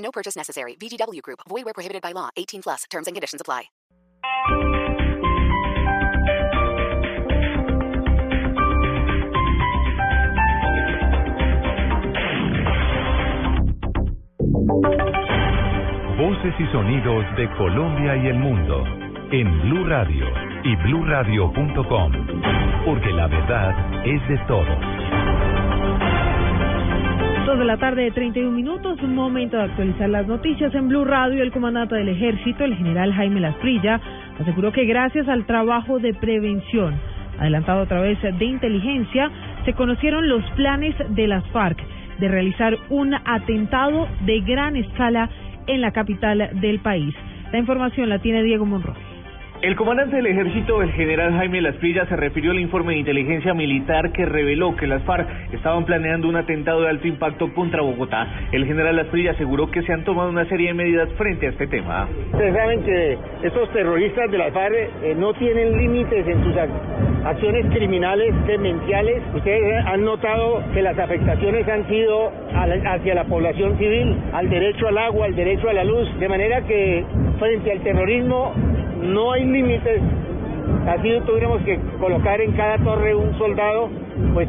No purchase necessary. VGW Group. Void where prohibited by law. 18 plus. Terms and conditions apply. Voces y sonidos de Colombia y el mundo en Blue Radio y bluradio.com, porque la verdad es de todos. Dos de la tarde de 31 minutos, un momento de actualizar las noticias en Blue Radio. El comandante del ejército, el general Jaime Lasprilla, aseguró que gracias al trabajo de prevención adelantado a través de inteligencia, se conocieron los planes de las FARC de realizar un atentado de gran escala en la capital del país. La información la tiene Diego Monroy. El comandante del ejército, el general Jaime Lasprilla, se refirió al informe de inteligencia militar que reveló que las FARC estaban planeando un atentado de alto impacto contra Bogotá. El general Lasprilla aseguró que se han tomado una serie de medidas frente a este tema. Ustedes saben que estos terroristas de las FARC eh, no tienen límites en sus acciones criminales, demenciales. Ustedes han notado que las afectaciones han sido hacia la población civil, al derecho al agua, al derecho a la luz, de manera que frente al terrorismo no hay límites. Así tuviéramos que colocar en cada torre un soldado, pues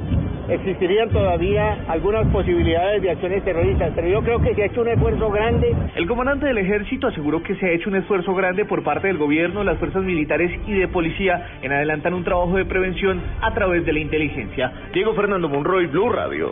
existirían todavía algunas posibilidades de acciones terroristas, pero yo creo que se ha hecho un esfuerzo grande. El comandante del ejército aseguró que se ha hecho un esfuerzo grande por parte del gobierno, las fuerzas militares y de policía en adelantar un trabajo de prevención a través de la inteligencia. Diego Fernando Monroy, Blue Radio.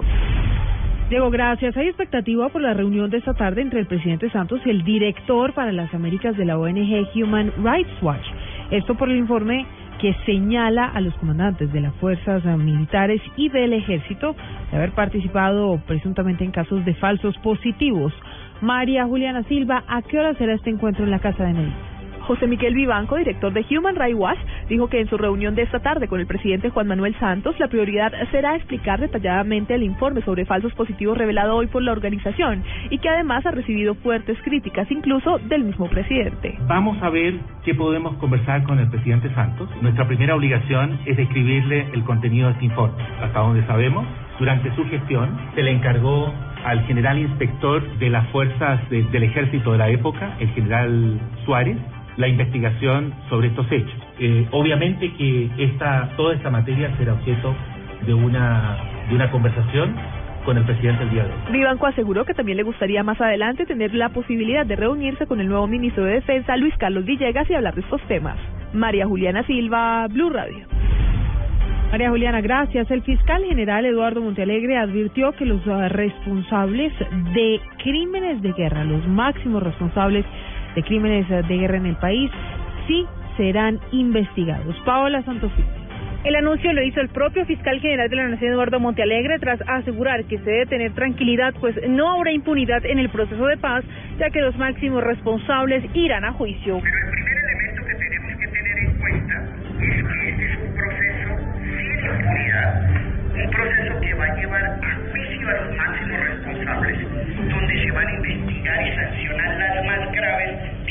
Diego, gracias. Hay expectativa por la reunión de esta tarde entre el presidente Santos y el director para las Américas de la ONG Human Rights Watch. Esto por el informe que señala a los comandantes de las fuerzas militares y del ejército de haber participado presuntamente en casos de falsos positivos. María Juliana Silva, ¿a qué hora será este encuentro en la Casa de Medellín? José Miguel Vivanco, director de Human Rights Watch, dijo que en su reunión de esta tarde con el presidente Juan Manuel Santos, la prioridad será explicar detalladamente el informe sobre falsos positivos revelado hoy por la organización y que además ha recibido fuertes críticas, incluso del mismo presidente. Vamos a ver qué podemos conversar con el presidente Santos. Nuestra primera obligación es describirle el contenido de este informe. Hasta donde sabemos, durante su gestión se le encargó al general inspector de las fuerzas del ejército de la época, el general Suárez, la investigación sobre estos hechos. Eh, obviamente que esta, toda esta materia será objeto de una, de una conversación con el presidente el día de hoy. Vivanco aseguró que también le gustaría más adelante tener la posibilidad de reunirse con el nuevo ministro de Defensa, Luis Carlos Villegas, y hablar de estos temas. María Juliana Silva, Blue Radio. María Juliana, gracias. El fiscal general Eduardo Montealegre advirtió que los responsables de crímenes de guerra, los máximos responsables de crímenes de guerra en el país, sí serán investigados. Paola Santofimio. El anuncio lo hizo el propio fiscal general de la Nación, Eduardo Montealegre, tras asegurar que se debe tener tranquilidad, pues no habrá impunidad en el proceso de paz, ya que los máximos responsables irán a juicio. Pero el primer elemento que tenemos que tener en cuenta es que este es un proceso sin impunidad, un proceso que va a llevar a juicio a los máximos responsables, donde se van a investigar y sancionar las más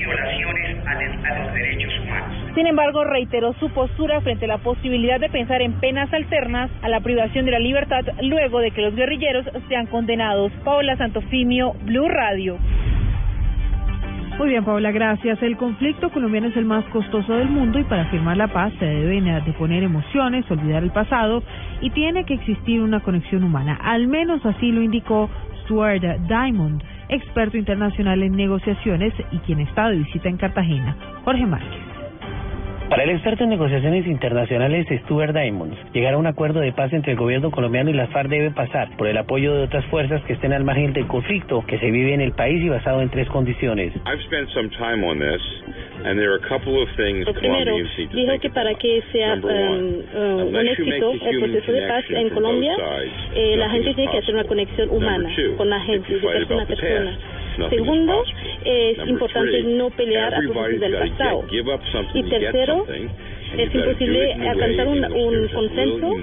violaciones a, a los derechos humanos. Sin embargo, reiteró su postura frente a la posibilidad de pensar en penas alternas a la privación de la libertad luego de que los guerrilleros sean condenados. Paola Santofimio, Blue Radio. Muy bien, Paola, gracias. El conflicto colombiano es el más costoso del mundo y para firmar la paz se deben de poner emociones, olvidar el pasado y tiene que existir una conexión humana. Al menos así lo indicó Stuart Diamond, experto internacional en negociaciones y quien está de visita en Cartagena. Jorge Márquez. Para el experto en negociaciones internacionales Stuart Diamonds, llegar a un acuerdo de paz entre el gobierno colombiano y las FARC debe pasar por el apoyo de otras fuerzas que estén al margen del conflicto que se vive en el país y basado en tres condiciones. Lo primero, dijo que para que sea um, uh, un éxito el proceso de paz en Colombia, eh, la gente tiene que hacer una conexión humana con la gente, de persona a persona. Segundo, es importante no pelear a propósito del pasado. Y tercero, es imposible alcanzar un, un, consenso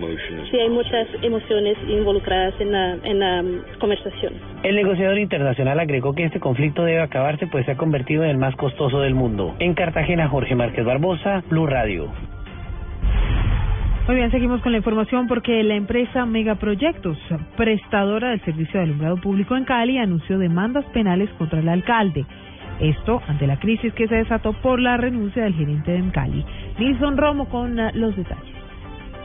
si hay muchas emociones involucradas en la, en la conversación. El negociador internacional agregó que este conflicto debe acabarse pues se ha convertido en el más costoso del mundo. En Cartagena, Jorge Márquez Barbosa, Blue Radio. Muy bien, seguimos con la información porque la empresa Megaproyectos, prestadora del servicio de alumbrado público en Cali, anunció demandas penales contra el alcalde. Esto ante la crisis que se desató por la renuncia del gerente de Cali. Nilson Romo con ah, los detalles.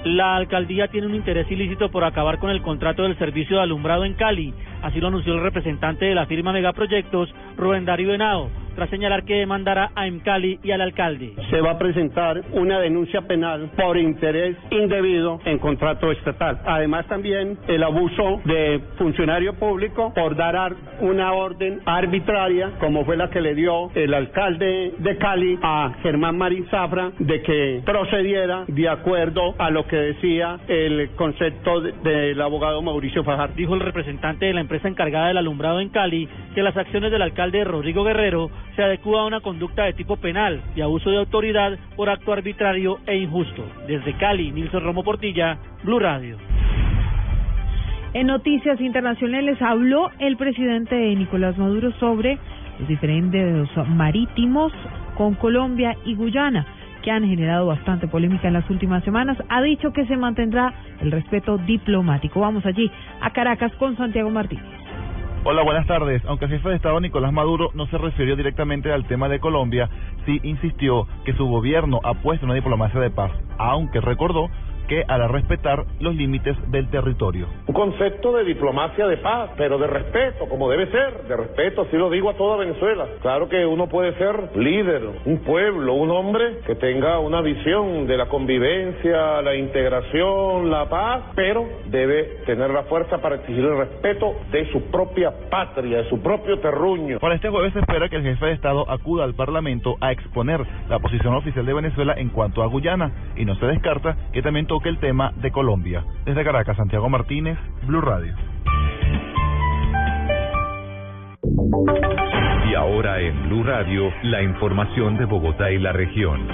La alcaldía tiene un interés ilícito por acabar con el contrato del servicio de alumbrado en Cali. Así lo anunció el representante de la firma Megaproyectos, Rubén Darío Henao tras señalar que demandará a Emcali y al alcalde. Se va a presentar una denuncia penal por interés indebido en contrato estatal. Además también el abuso de funcionario público por dar una orden arbitraria, como fue la que le dio el alcalde de Cali a Germán Marín Zafra, de que procediera de acuerdo a lo que decía el concepto del abogado Mauricio Fajar. Dijo el representante de la empresa encargada del alumbrado en Cali que las acciones del alcalde Rodrigo Guerrero se adecua a una conducta de tipo penal y abuso de autoridad por acto arbitrario e injusto. Desde Cali, Nilson Romo Portilla, Blue Radio. En noticias internacionales habló el presidente Nicolás Maduro sobre los diferentes marítimos con Colombia y Guyana que han generado bastante polémica en las últimas semanas, ha dicho que se mantendrá el respeto diplomático. Vamos allí a Caracas con Santiago Martínez. Hola, buenas tardes. Aunque el jefe de Estado Nicolás Maduro no se refirió directamente al tema de Colombia, sí insistió que su gobierno ha puesto una diplomacia de paz, aunque recordó que hará respetar los límites del territorio. Un concepto de diplomacia de paz, pero de respeto, como debe ser, de respeto, así lo digo a toda Venezuela. Claro que uno puede ser líder, un pueblo, un hombre que tenga una visión de la convivencia, la integración, la paz, pero debe tener la fuerza para exigir el respeto de su propia patria, de su propio terruño. Para este jueves se espera que el jefe de Estado acuda al Parlamento a exponer la posición oficial de Venezuela en cuanto a Guyana y no se descarta que también toque el tema de Colombia. Desde Caracas, Santiago Martínez, Blue Radio. Y ahora en Blue Radio, la información de Bogotá y la región.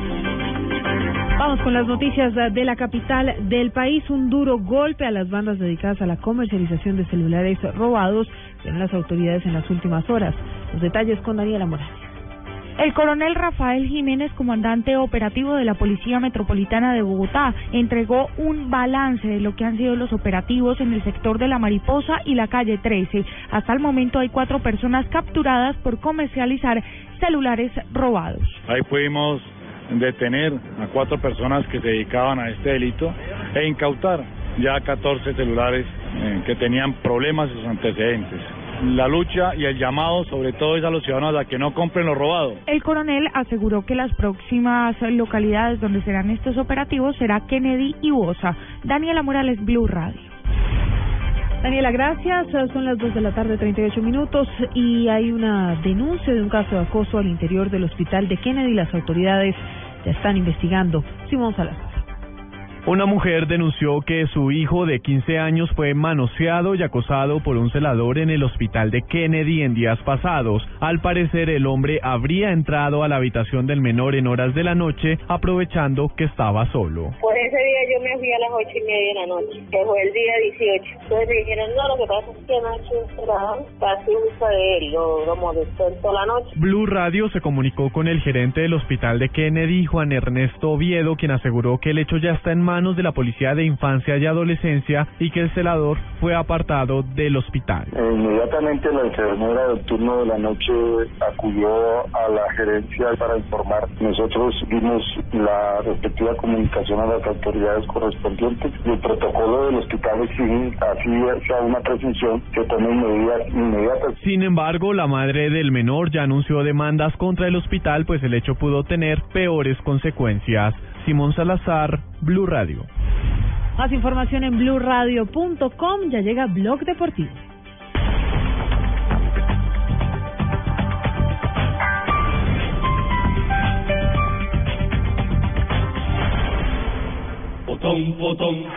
Vamos con las noticias de la capital del país. Un duro golpe a las bandas dedicadas a la comercialización de celulares robados en las autoridades en las últimas horas. Los detalles con Daniela Morales. El coronel Rafael Jiménez, comandante operativo de la Policía Metropolitana de Bogotá, entregó un balance de lo que han sido los operativos en el sector de la Mariposa y la calle 13. Hasta el momento hay cuatro personas capturadas por comercializar celulares robados. Ahí pudimos detener a cuatro personas que se dedicaban a este delito e incautar ya 14 celulares eh, que tenían problemas y sus antecedentes la lucha y el llamado sobre todo es a los ciudadanos a que no compren lo robado. El coronel aseguró que las próximas localidades donde serán estos operativos será Kennedy y Bosa. Daniela Morales, Blue Radio. Daniela, gracias. Son las 2 de la tarde, 38 minutos, y hay una denuncia de un caso de acoso al interior del hospital de Kennedy. Las autoridades ya están investigando. Simón Salazar. Una mujer denunció que su hijo de 15 años fue manoseado y acosado por un celador en el hospital de Kennedy en días pasados. Al parecer, el hombre habría entrado a la habitación del menor en horas de la noche, aprovechando que estaba solo. Pues ese día yo me fui a las ocho y media de la noche, que fue el día 18. Entonces me dijeron, no, lo que pasa es que anoche casi usa de él, lo, lo molestó toda la noche. Blue Radio se comunicó con el gerente del hospital de Kennedy, Juan Ernesto Oviedo, quien aseguró que el hecho ya está en manos manos de la Policía de Infancia y Adolescencia y que el celador fue apartado del hospital. Eh, inmediatamente la enfermera del turno de la noche acudió a la gerencia para informar. Nosotros dimos la respectiva comunicación a las autoridades correspondientes y el protocolo del hospital exige así sea una presunción que tomen medidas inmediatas. Sin embargo, la madre del menor ya anunció demandas contra el hospital pues el hecho pudo tener peores consecuencias. Simón Salazar, Blue Radio. Más información en bluradio.com. Ya llega Blog Deportivo.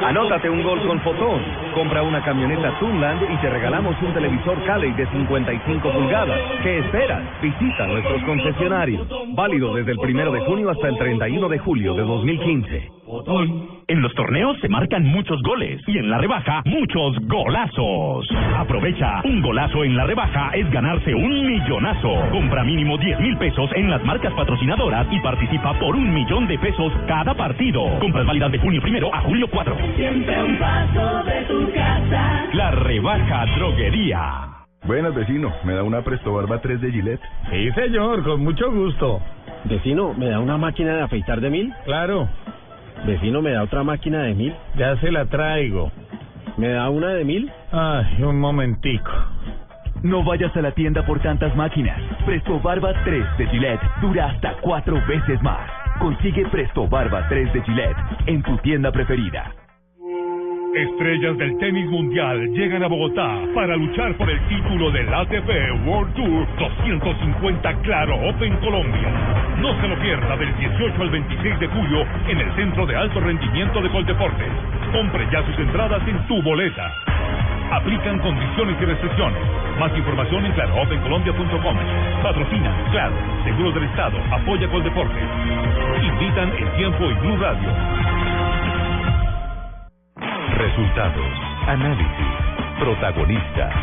Anótate un gol con Fotón. Compra una camioneta Tunland y te regalamos un televisor Cali de 55 pulgadas. ¿Qué esperas? Visita nuestros concesionarios. Válido desde el primero de junio hasta el 31 de julio de 2015. En los torneos se marcan muchos goles y en la rebaja muchos golazos. Aprovecha, un golazo en la rebaja es ganarse un millonazo. Compra mínimo 10 mil pesos en las marcas patrocinadoras y participa por un millón de pesos cada partido. Compras válidas de junio primero a julio 4. Siempre un paso de tu casa. La rebaja droguería. Buenas, vecino. ¿Me da una Presto Barba 3 de Gillette? Sí, señor, con mucho gusto. Vecino, ¿me da una máquina de afeitar de mil? Claro. Vecino, ¿me da otra máquina de mil? Ya se la traigo. ¿Me da una de mil? Ay, un momentico. No vayas a la tienda por tantas máquinas. Presto Barba 3 de Gillette dura hasta cuatro veces más. Consigue Presto Barba 3 de Gillette en tu tienda preferida. Estrellas del tenis mundial llegan a Bogotá para luchar por el título del ATP World Tour 250 Claro Open Colombia. No se lo pierda del 18 al 26 de julio en el Centro de Alto Rendimiento de Coldeportes. Compre ya sus entradas en tu boleta. Aplican condiciones y restricciones. Más información en claroopencolombia.com. Patrocina, claro, Seguros del Estado, apoya Coldeportes. Invitan el tiempo y Blue Radio. Resultados, análisis, protagonistas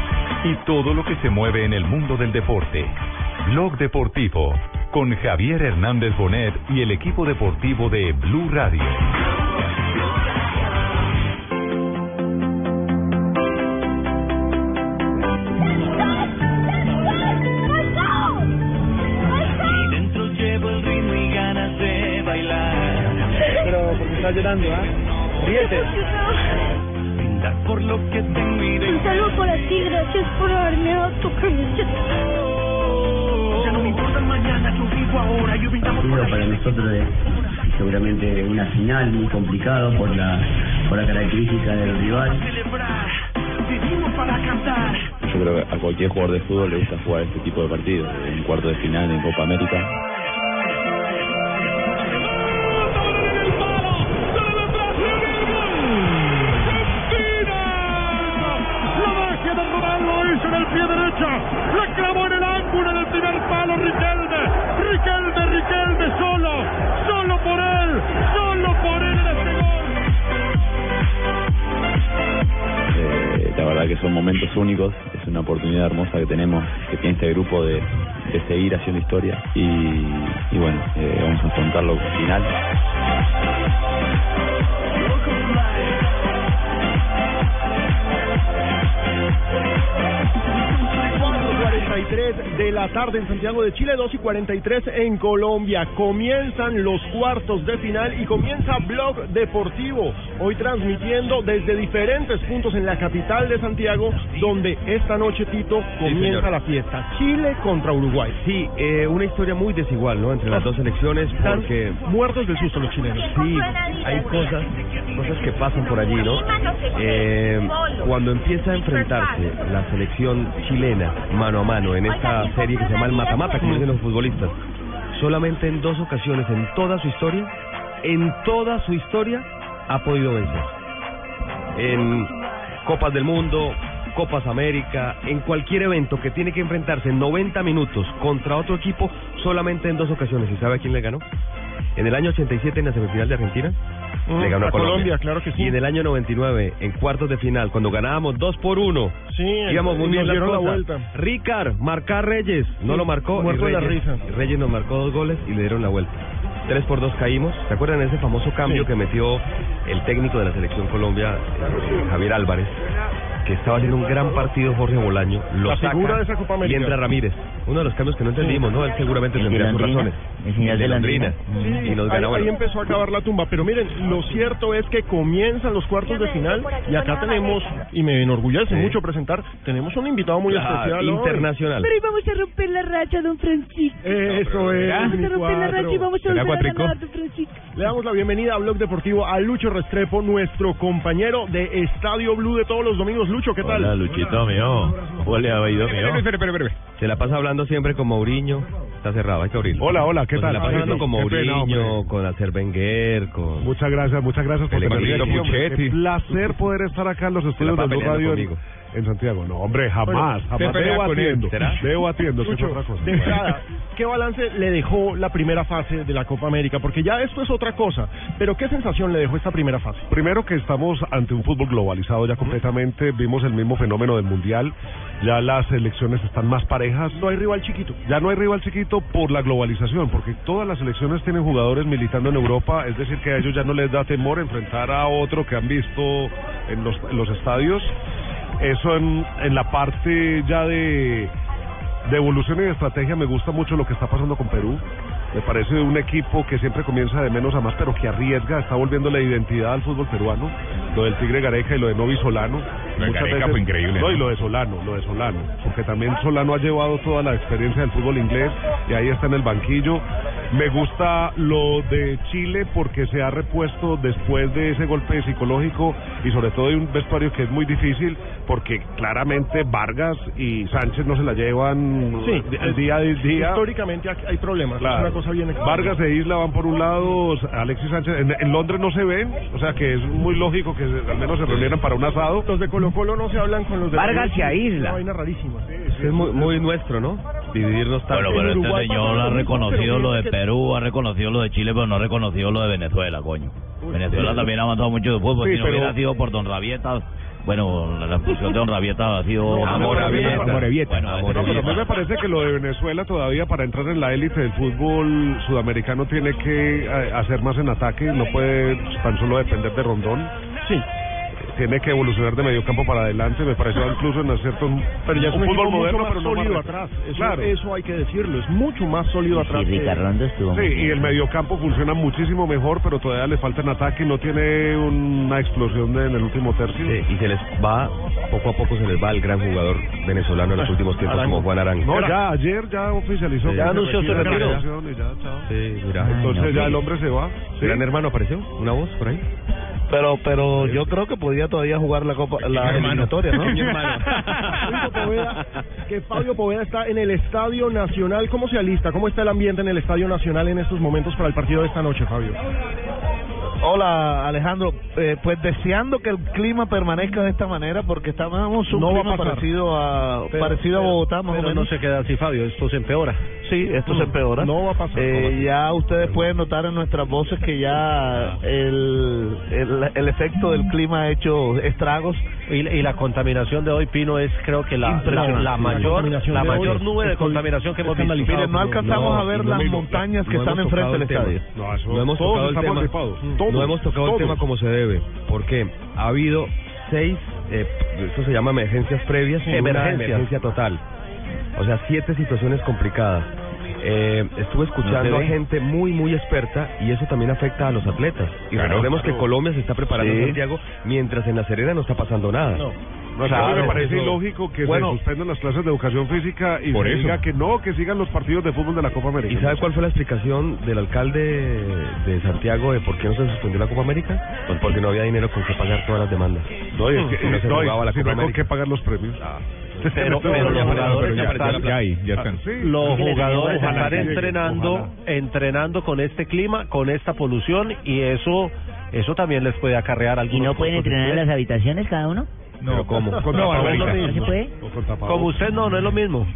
y todo lo que se mueve en el mundo del deporte. Blog Deportivo con Javier Hernández Bonet y el equipo deportivo de Blue Radio. Llorando, ¿ah? Ríete. Brindar por lo que y de Un saludo para ti, gracias por haberme dado tu camiseta. Ya no me importa el mañana, yo vivo ahora, yo brindamos por partido para nosotros es seguramente una final muy complicado por la por la característica del rival. celebrar. Vivimos para cantar. Yo creo que a cualquier jugador de fútbol le gusta jugar este tipo de partidos, en cuarto de final, en Copa América. Son momentos únicos, es una oportunidad hermosa que tenemos, que tiene este grupo de, seguir haciendo historia y, bueno, eh, vamos a afrontarlo al final. 43 de la tarde en Santiago de Chile, 2 y 43 en Colombia. Comienzan los cuartos de final y comienza Blog Deportivo. Hoy transmitiendo desde diferentes puntos en la capital de Santiago, donde esta noche, Tito, comienza la fiesta. Chile contra Uruguay. Sí, eh, una historia muy desigual, ¿no? Entre las dos selecciones, Están porque muertos del susto los chilenos. sí, hay cosas, cosas que pasan por allí, ¿no? Eh, cuando empieza a enfrentarse la selección chilena mano a mano en esta serie que se llama el mata-mata, como dicen los futbolistas, solamente en dos ocasiones en toda su historia, en toda su historia, ha podido vencer. En Copas del Mundo, Copas América, en cualquier evento que tiene que enfrentarse en 90 minutos contra otro equipo, solamente en dos ocasiones. ¿Y sabe a quién le ganó? En el año 87 en la semifinal de Argentina, Mm, le ganó a Colombia. Colombia, claro que sí. Y en el año 99, en cuartos de final, cuando ganábamos 2 por 1, Sí, íbamos muy bien la cosas. vuelta. Ricard, marcar Reyes, no Sí, lo marcó. y muerto de la Reyes, risa. y Reyes nos marcó dos goles y le dieron la vuelta. 3 por 2 caímos. ¿Se acuerdan de ese famoso cambio Sí. que metió el técnico de la selección Colombia, eh, Javier Álvarez? Que estaba haciendo un gran partido Jorge Bolaño, lo La saca de esa Copa y entra Ramírez. Uno de los cambios que no entendimos, ¿no? Él seguramente tendría sus razones. El señal de Londrina. Y nos ahí, ganó. ahí bueno. empezó a acabar la tumba. Pero miren, lo cierto es que comienzan los cuartos de final y acá tenemos, y me enorgullece Sí. mucho presentar, tenemos un invitado muy especial. hoy. internacional. Pero hoy vamos a romper la racha, don Francisco. Eso es. Vamos a romper la racha y vamos a volver a ganar, don Francisco. Le damos la bienvenida a Blog Deportivo a Lucho Restrepo, nuestro compañero de Estadio Blue de todos los domingos. Lucho, ¿qué tal? Hola, Luchito mío. ¿Cómo le ha ido mío? Espere, espere, espere, espere. Se la pasa hablando siempre con Mourinho, está cerrado, hay que abrirlo. Hola, hola, ¿qué Pues tal? La pasando Qué con. Mourinho, con Acer Wenger, con... Muchas gracias, muchas gracias por El tenerme aquí, placer poder estar acá en los estudios de Blue Radio en, conmigo. en Santiago. No, hombre, jamás, jamás. se Debo atiendo, debo atiendo, es Lucho, otra cosa. ¿Qué balance le dejó la primera fase de la Copa América? Porque ya esto es otra cosa, pero ¿qué sensación le dejó esta primera fase? Primero que estamos ante un fútbol globalizado ya completamente, vimos el mismo fenómeno del Mundial, ya las elecciones están más parejas. No hay rival chiquito. Ya no hay rival chiquito por la globalización, porque todas las selecciones tienen jugadores militando en Europa, es decir, que a ellos ya no les da temor enfrentar a otro que han visto en los, en los estadios. Eso en, en la parte ya de, de evolución y de estrategia me gusta mucho lo que está pasando con Perú. Me parece un equipo que siempre comienza de menos a más, pero que arriesga, está volviendo la identidad al fútbol peruano. Lo del Tigre Gareca y lo de Novi Solano. Lo de Gareca fue increíble, No, y lo de Solano, lo de Solano. Porque también Solano ha llevado toda la experiencia del fútbol inglés y ahí está en el banquillo. Me gusta lo de Chile porque se ha repuesto después de ese golpe psicológico y sobre todo de un vestuario que es muy difícil porque claramente Vargas y Sánchez no se la llevan Sí, el día a día. Históricamente hay- problemas, Claro. es una cosa bien. Vargas e Isla van por un lado, Alexis Sánchez, en, en Londres no se ven, o sea que es muy lógico que al menos se reunieran para un asado. Los de Colo Colo no se hablan con los de Vargas y Isla. Una vaina rarísima. Es muy, muy nuestro, ¿no? Dividirnos tanto. Bueno, pero este Uruguay señor ha reconocido lo de Perú, ha reconocido lo de Chile, pero no ha reconocido lo de Venezuela, coño. Venezuela también ha avanzado mucho de fútbol. Sí, si no hubiera sido por Don Rabieta, bueno, la expulsión de Don Rabieta ha sido... No, Amorabieta. Amorabieta. No, pero a mí me parece que lo de Venezuela todavía para entrar en la élite del fútbol sudamericano tiene que eh, hacer más en ataque, no puede tan solo depender de Rondón. Sí. Tiene que evolucionar de medio campo para adelante, me pareció incluso en cierto un, Pero ya es un, un equipo fútbol moderno, mucho pero más no más sólido retro. atrás. Eso, Claro. eso hay que decirlo, es mucho más sólido atrás. que- Sí, y el mediocampo funciona muchísimo mejor, pero todavía le falta en ataque, no tiene una explosión de- en el último tercio. Sí, y se les va, poco a poco se les va el gran jugador venezolano en los últimos tiempos Arango. como Juan Arango. No, ya ayer ya oficializó. Sí. Ya anunció su retiro. y ya. Sí, mira. Entonces ya el hombre se va. ¿sí? ¿Gran hermano apareció? ¿Una voz por ahí? Pero, pero yo creo que podía todavía jugar la copa, la eliminatoria, ¿no? Fabio Poveda, que Fabio Poveda está en el Estadio Nacional. ¿Cómo se alista? ¿Cómo está el ambiente en el Estadio Nacional en estos momentos para el partido de esta noche, Fabio? Hola Alejandro, eh, pues deseando que el clima permanezca de esta manera porque estábamos un No clima parecido a Pero- parecido a Bogotá más o menos. no se queda así Fabio, esto se empeora. Sí, esto se empeora. no va a pasar, Eh, ya ustedes pueden notar en nuestras voces que ya el, el, el efecto del clima ha hecho estragos. Y, y la contaminación de hoy, Pino, es creo que la, la, mayor, contaminación la mayor nube de contaminación que hemos visto. Miren, no alcanzamos a ver las montañas que están enfrente del estadio. No, eso- No hemos todos tocado el estamos tema. No hemos tocado todos. el tema como se debe. porque Ha habido seis, eh, esto se llama emergencias previas una Emergencias. emergencia total. O sea, siete situaciones complicadas. Eh, estuve escuchando No a gente muy, muy experta y eso también afecta a los atletas. Y Claro, recordemos claro. que Colombia se está preparando Sí. en Santiago, mientras en La Serena no está pasando nada. No, es que a mí me parece ilógico que Bueno, se suspendan las clases de educación física y Por se eso. diga que no, que sigan los partidos de fútbol de la Copa América. ¿Y sabe cuál fue la explicación del alcalde de Santiago de por qué no se suspendió la Copa América? Pues porque no había dinero con que pagar todas las demandas. No, y es que- Y no se no, y jugaba la si Copa no hay con qué pagar los premios. Pero- pero los jugadores ya están- están- ya hay, ya están. Sí. Los jugadores Ojalá están que entrenando, ojalá. entrenando con este clima, con esta polución y eso, eso también les puede acarrear ¿Y algunos. no pueden entrenar en las habitaciones cada uno? No, ¿Pero cómo? Con No, no es lo ¿No se puede? Como usted no, no es lo mismo.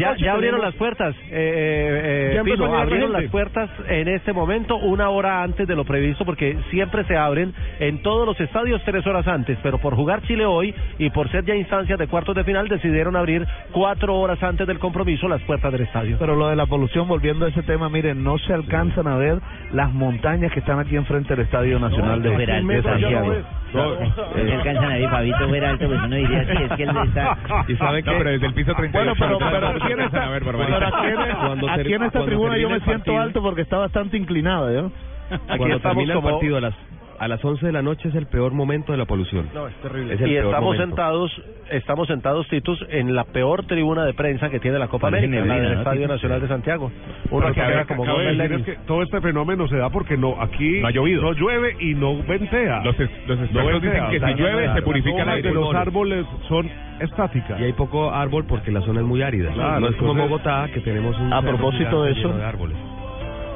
ya, ya abrieron tenemos- las puertas, eh, eh, eh, Pino, la abrieron las puertas en este momento una hora antes de lo previsto porque siempre se abren en todos los estadios tres horas antes, pero por jugar Chile hoy y por ser ya instancias de cuartos de final decidieron abrir cuatro horas antes del compromiso las puertas del estadio. Pero lo de la polución, volviendo a ese tema, miren, no se alcanzan a ver las montañas que están aquí enfrente del Estadio Nacional de, Santiago. No, no alcanzan a ver, Fabito fuera alto, pues uno diría, sí, es que él está... ¿Y sabe No, qué? pero desde el piso 38 Bueno, pero, no pero aquí en esta, a ver, aquí Cuando aquí en esta tribuna yo me siento partido- alto porque está bastante inclinado, ¿yo? Cuando termina el partido a las a las 11 de la noche es el peor momento de la polución. No, es terrible. Es el y peor estamos momento. sentados, estamos sentados, Titus, en la peor tribuna de prensa que tiene la Copa Parece América, del ¿no, Estadio? Nacional de Santiago. Uno que como es que todo este fenómeno se da porque no aquí No ha llovido. no llueve y no ventea. Los, es- los expertos dicen que si llueve se purifica el aire. los árboles son estáticas. Y hay poco árbol porque la zona es muy árida. Claro, no es como en entonces- Bogotá que tenemos un A propósito de eso, de árboles.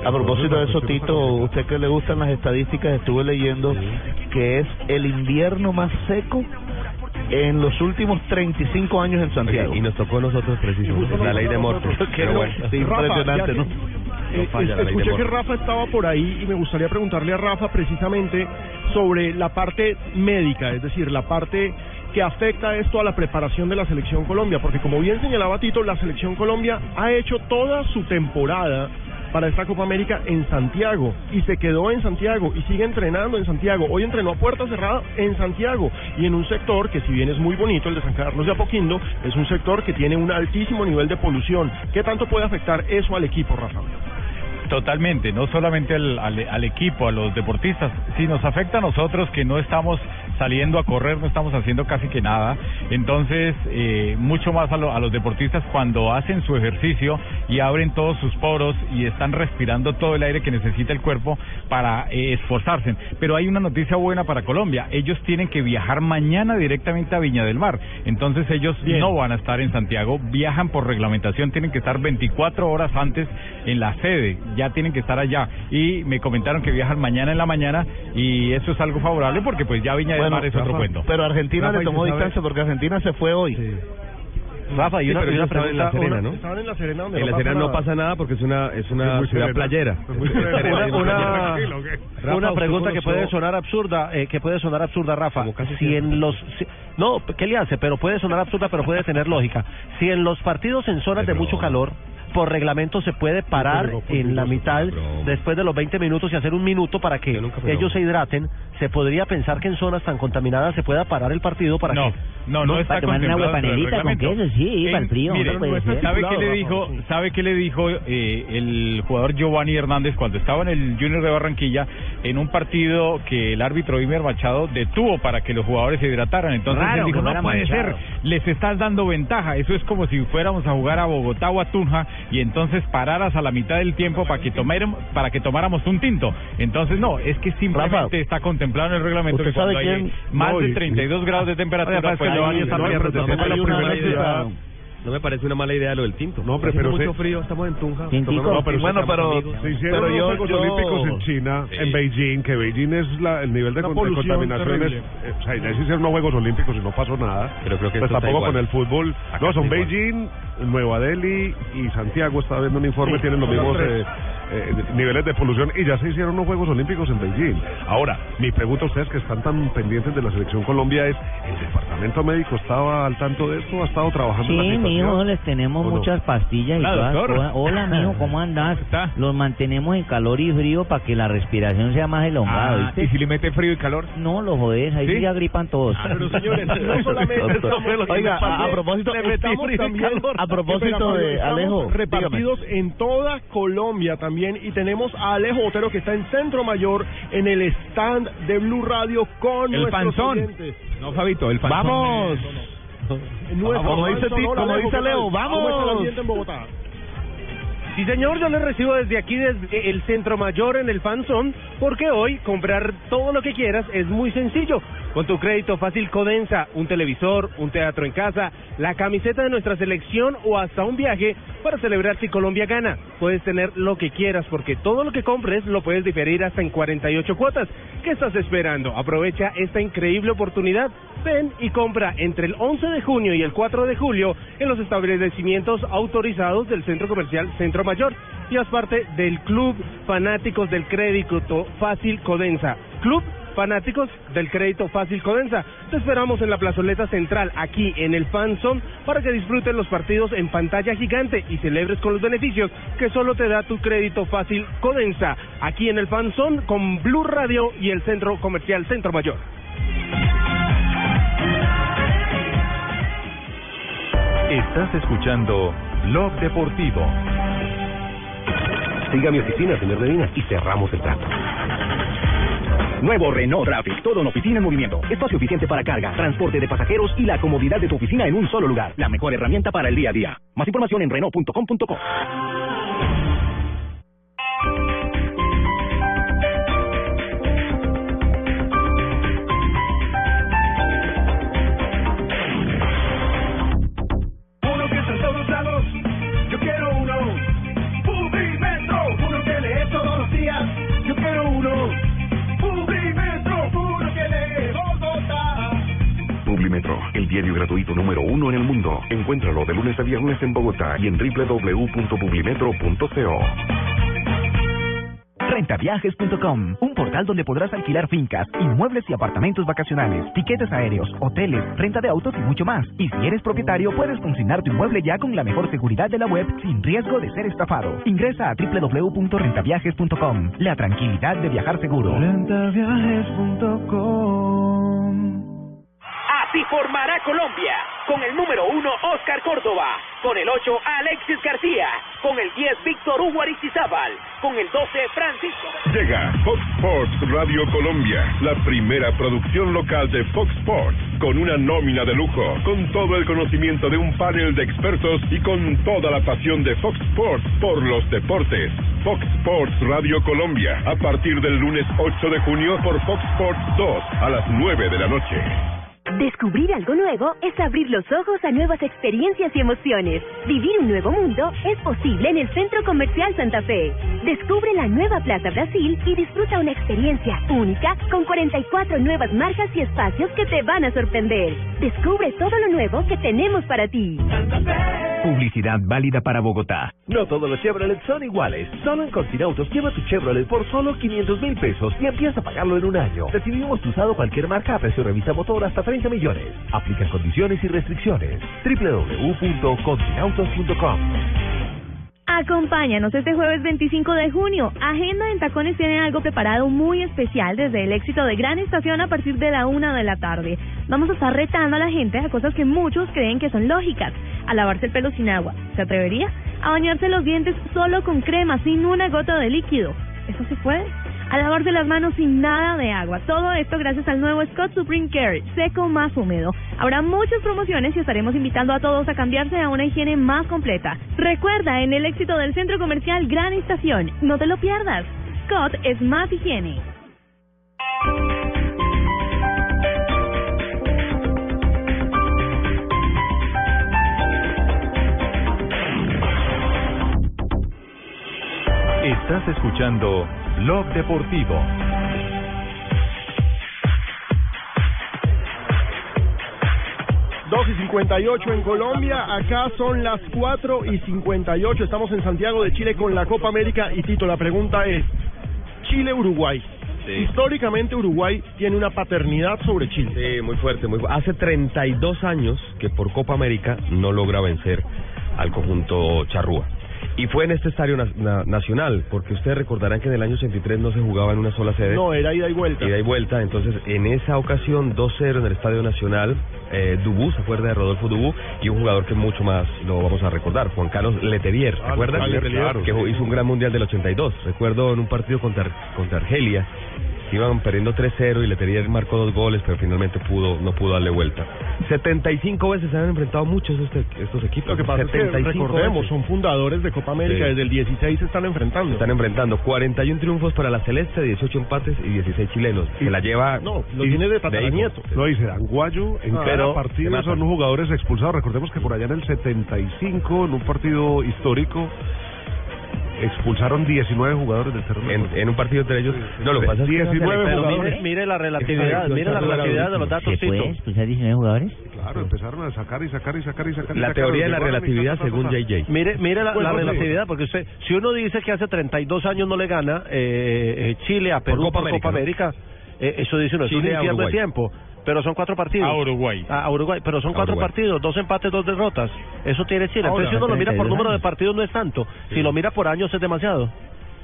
A propósito de eso, Tito, usted que le gustan las estadísticas, estuve leyendo que es el invierno más seco en los últimos 35 años en Santiago. Y nos tocó a nosotros precisamente la ley de Morte. Pero bueno, Sí, impresionante, ¿no? Eh, falla la ley de escuché que. Rafa estaba por ahí y me gustaría preguntarle a Rafa precisamente sobre la parte médica, es decir, la parte que afecta esto a la preparación de la selección Colombia, porque como bien señalaba Tito, la selección Colombia ha hecho toda su temporada para esta Copa América en Santiago y se quedó en Santiago y sigue entrenando en Santiago. Hoy entrenó a puerta cerrada en Santiago y en un sector que si bien es muy bonito, el de San Carlos de Apoquindo, es un sector que tiene un altísimo nivel de polución. ¿Qué tanto puede afectar eso al equipo, Rafa? Totalmente, no solamente al, al, al equipo, a los deportistas, si nos afecta a nosotros que no estamos saliendo a correr, no estamos haciendo casi que nada, entonces eh, mucho más a, lo- a los deportistas cuando hacen su ejercicio y abren todos sus poros y están respirando todo el aire que necesita el cuerpo para eh, esforzarse. Pero hay una noticia buena para Colombia, ellos tienen que viajar mañana directamente a Viña del Mar, entonces ellos no van a estar en Santiago, viajan por reglamentación, tienen que estar 24 horas antes en la sede, ya tienen que estar allá. Y me comentaron que viajan mañana en la mañana y eso es algo favorable porque pues ya Viña del Bueno, Mar es otro Rafa, cuento. Pero Argentina Rafa, le ¿y tomó distancia porque Argentina se fue hoy. Rafa, y Sí, pero y una en la Serena, una- ¿no? Estaban en la Serena donde En la Serena pasa no nada. pasa nada porque es una es una ciudad serena. playera. Una- una- playera. tranquilo, ¿qué? Rafa, una ¿usted pregunta que puede sonar absurda, eh, que puede sonar absurda, Rafa. Si en los si- no, ¿qué le hace? Pero puede sonar absurda, pero puede tener lógica. Si en los partidos en zonas de mucho calor por reglamento se puede parar en la mitad después de los 20 minutos y hacer un minuto para que ellos se hidraten. Se podría pensar que en zonas tan contaminadas se pueda parar el partido para No, que no, no, está tomar una contemplado dentro del panelita con queso, sí, En- para el frío, mire, no. ¿sabe qué le dijo? ¿Sabe qué le dijo eh, el jugador Giovanni Hernández cuando estaba en el Junior de Barranquilla en un partido que el árbitro Imer Machado detuvo para que los jugadores se hidrataran? Entonces él dijo, no puede Machado". ser, les estás dando ventaja. Eso es como si fuéramos a jugar a Bogotá o a Tunja y entonces pararas a la mitad del tiempo para que tomáramos, para que tomáramos un tinto. Entonces no, es que simplemente Rafa, está contemplado en el reglamento ¿usted que cuando hay quién- más no, de y- 32 grados de temperatura, pues que no, hay No me parece una mala idea lo del tinto. No, hombre, Hace pero mucho se- frío, estamos en Tunja. No, pero Bueno, pero-. Se hicieron Pero los yo- Juegos yo- Olímpicos en China, en Beijing, que Beijing es la, el nivel de, con- de contaminación. Es, eh, o sea, ya se hicieron los Juegos Olímpicos y no pasó nada. Pero creo que pues tampoco con el fútbol. Acá no, son. Beijing, Nueva Delhi y Santiago. Estaba viendo un informe, Sí, tienen los mismos eh, eh, niveles de polución y ya se hicieron los Juegos Olímpicos en Beijing. Ahora, mi pregunta a ustedes que están tan pendientes de la selección Colombia es, ¿el departamento médico estaba al tanto de esto? ¿Ha estado trabajando en la Sí, situación? mijo, les tenemos muchas pastillas y Hola, todas cosas. Hola, mijo, ¿cómo andás? está? Los mantenemos en calor y frío para que la respiración sea más elongada, Ah, ¿viste? ¿Y si le mete frío y calor? No, lo jodés, ahí ¿Sí? sí ya gripan todos. Pero señores, no solamente Oiga, a, a propósito, estamos también, a propósito de Alejo, dígame. repartidos en toda Colombia también y tenemos a Alejo Botero que está en Centro Mayor en el stand de Blue Radio con El nuestros panzón. No, Fabito, el fanzón. ¡Vamos! Nuestro Como dice panzón. Ti- Hola, como Alejo, dice ¿qué Leo? ¡vamos! ¿Cómo está el ambiente en Bogotá? Sí, señor, yo les recibo desde aquí, desde el Centro Mayor en el Fanzón, porque hoy comprar todo lo que quieras es muy sencillo. Con tu crédito fácil Codensa, un televisor, un teatro en casa, la camiseta de nuestra selección o hasta un viaje para celebrar si Colombia gana. Puedes tener lo que quieras porque todo lo que compres lo puedes diferir hasta en 48 cuotas. ¿Qué estás esperando? Aprovecha esta increíble oportunidad. Ven y compra entre el 11 de junio y el 4 de julio en los establecimientos autorizados del Centro Comercial Centro Mayor y haz parte del Club Fanáticos del Crédito Fácil Codensa. Club Fanáticos del Crédito Fácil Codensa. Te esperamos en la plazoleta central, aquí en el Fanzone, para que disfruten los partidos en pantalla gigante y celebres con los beneficios que solo te da tu crédito fácil Codensa, aquí en el Fanzone con Blue Radio y el Centro Comercial Centro Mayor. Estás escuchando Blog Deportivo. Siga mi oficina, señor Medina, y cerramos el trato. Nuevo Renault Traffic, todo en oficina en movimiento. Espacio eficiente para carga, transporte de pasajeros y la comodidad de tu oficina en un solo lugar. La mejor herramienta para el día a día. Más información en Renault.com.co. gratuito número uno en el mundo. Encuéntralo de lunes a viernes en Bogotá y en www.publimetro.co. Rentaviajes.com, un portal donde podrás alquilar fincas, inmuebles y apartamentos vacacionales, tiquetes aéreos, hoteles, renta de autos y mucho más. Y si eres propietario, puedes consignar tu inmueble ya con la mejor seguridad de la web sin riesgo de ser estafado. Ingresa a www.rentaviajes.com. La tranquilidad de viajar seguro. Rentaviajes.com Así formará Colombia. Con el número 1, Oscar Córdoba. Con el 8, Alexis García. Con el 10, Víctor Hugo Aristizábal. Con el 12, Francisco. Llega Fox Sports Radio Colombia, la primera producción local de Fox Sports, con una nómina de lujo, con todo el conocimiento de un panel de expertos y con toda la pasión de Fox Sports por los deportes. Fox Sports Radio Colombia, a partir del lunes 8 de junio por Fox Sports 2 a las 9 de la noche. Descubrir algo nuevo es abrir los ojos a nuevas experiencias y emociones. Vivir un nuevo mundo es posible en el Centro Comercial Santa Fe. Descubre la nueva Plaza Brasil y disfruta una experiencia única con 44 nuevas marcas y espacios que te van a sorprender. Descubre todo lo nuevo que tenemos para ti. Publicidad válida para Bogotá. No todos los Chevrolet son iguales. Solo en Continautos lleva tu Chevrolet por solo 500 mil pesos y empieza a pagarlo en un año. Recibimos tu usado cualquier marca a precio revisa motor hasta 30 millones. Aplican condiciones y restricciones. www.continautos.com Acompáñanos este jueves 25 de junio. Agenda en Tacones tiene algo preparado muy especial desde el éxito de Gran Estación a partir de la una de la tarde. Vamos a estar retando a la gente a cosas que muchos creen que son lógicas. A lavarse el pelo sin agua. ¿Se atrevería? A bañarse los dientes solo con crema, sin una gota de líquido. ¿Eso se puede? A lavarse las manos sin nada de agua. Todo esto gracias al nuevo Scott Supreme Care, seco más húmedo. Habrá muchas promociones y estaremos invitando a todos a cambiarse a una higiene más completa. Recuerda, en el éxito del centro comercial Gran Estación, no te lo pierdas. Scott es más higiene. Estás escuchando Blog Deportivo. Dos y 58 en Colombia, acá son las 4 y 58, estamos en Santiago de Chile con la Copa América y Tito, la pregunta es, Chile-Uruguay. Históricamente Uruguay tiene una paternidad sobre Chile. Sí, muy fuerte, muy Hace 32 años que por Copa América no logra vencer al conjunto charrúa. Y fue en este estadio na- na- nacional, porque ustedes recordarán que en el año 83 no se jugaba en una sola sede. No, era ida y vuelta. Ida y vuelta, entonces en esa ocasión 2-0 en el Estadio Nacional, eh, Dubú, ¿se acuerda de Rodolfo Dubú? Y un jugador que mucho más lo vamos a recordar, Juan Carlos Letelier, ¿se Ah, acuerdan? Letelier, claro, que sí. hizo un gran mundial del 82. Recuerdo en un partido contra, contra Argelia, iban perdiendo 3-0 y Letelier marcó dos goles, pero finalmente pudo no pudo darle vuelta. 75 veces se han enfrentado muchos este- estos equipos. Lo que pasa es que 75 recordemos, veces. son fundadores de Copa América, Sí. desde el 16 se están enfrentando. Se están enfrentando 41 triunfos para la Celeste, 18 empates y 16 chilenos. Se la lleva. No, lo tiene de tataranieto. Lo dice Anguayo, en Ah, cada partido son jugadores expulsados. Recordemos que por allá en el 75, en un partido histórico, expulsaron 19 jugadores del terreno. En, en un partido entre ellos. No, lo que pasa es que 19 Pero jugadores. mire, mire la relatividad, mire la relatividad de los datos, ¿Se puede expulsar 19 jugadores? Claro, empezaron a sacar y sacar y sacar y sacar. y La teoría de la relatividad según. JJ. Mire, mire la, relatividad, porque usted, si uno dice que hace 32 años no le gana eh, eh, Chile a Perú por Copa Copa América, eh, eso dice uno, es un infierno de tiempo. Pero son cuatro partidos. A Uruguay. A, a Uruguay, pero son cuatro partidos, dos empates, dos derrotas. Eso tiene Chile. Ahora, Entonces, si uno lo mira por 32 número de años. partidos, no es tanto. Si lo mira por años, es demasiado.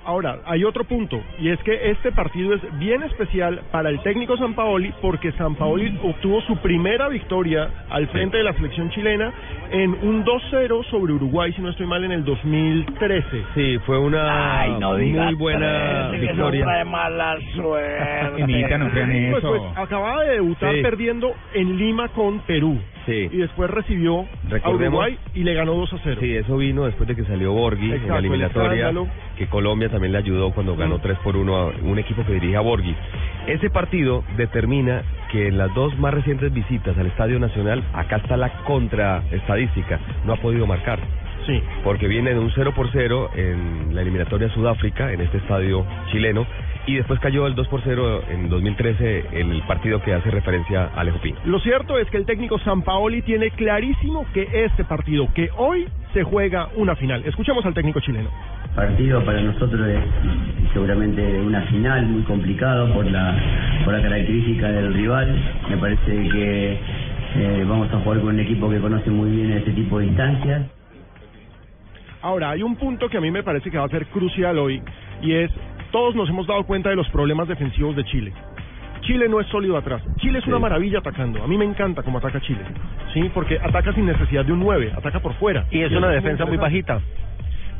Ahora, hay otro punto, y es que este partido es bien especial para el técnico Sampaoli, porque Sampaoli obtuvo su primera victoria al frente de la selección chilena en un 2-0 sobre Uruguay, si no estoy mal, en el 2013. Sí, fue una Ay, no diga muy buena tres, victoria. trae mala suerte. No crean Pues, eso. pues, acababa de debutar Sí. perdiendo en Lima con Perú. Sí. Y después recibió a Uruguay y le ganó 2 a 0. Sí, eso vino después de que salió Borghi en la el eliminatoria, que Colombia también le ayudó cuando ganó 3 por 1 a un equipo que dirige a Borghi. Ese partido determina que en las dos más recientes visitas al Estadio Nacional, acá está la contraestadística, no ha podido marcar. Sí. Porque viene de un 0 por 0 en la eliminatoria Sudáfrica, en este estadio chileno, y después cayó el 2 por 0 en 2013 en el partido que hace referencia a Alejo Pino. Lo cierto es que el técnico Sampaoli tiene clarísimo que este partido, que hoy se juega una final. Escuchemos al técnico chileno. partido para nosotros es seguramente una final muy complicado por la por la característica del rival me parece que eh, vamos a jugar con un equipo que conoce muy bien este tipo de instancias Ahora, hay un punto que a mí me parece que va a ser crucial hoy y es, todos nos hemos dado cuenta de los problemas defensivos de Chile. Chile no es sólido atrás. Chile es una maravilla atacando. A mí me encanta cómo ataca Chile. Sí, porque ataca sin necesidad de un 9, ataca por fuera. Y es una defensa muy bajita.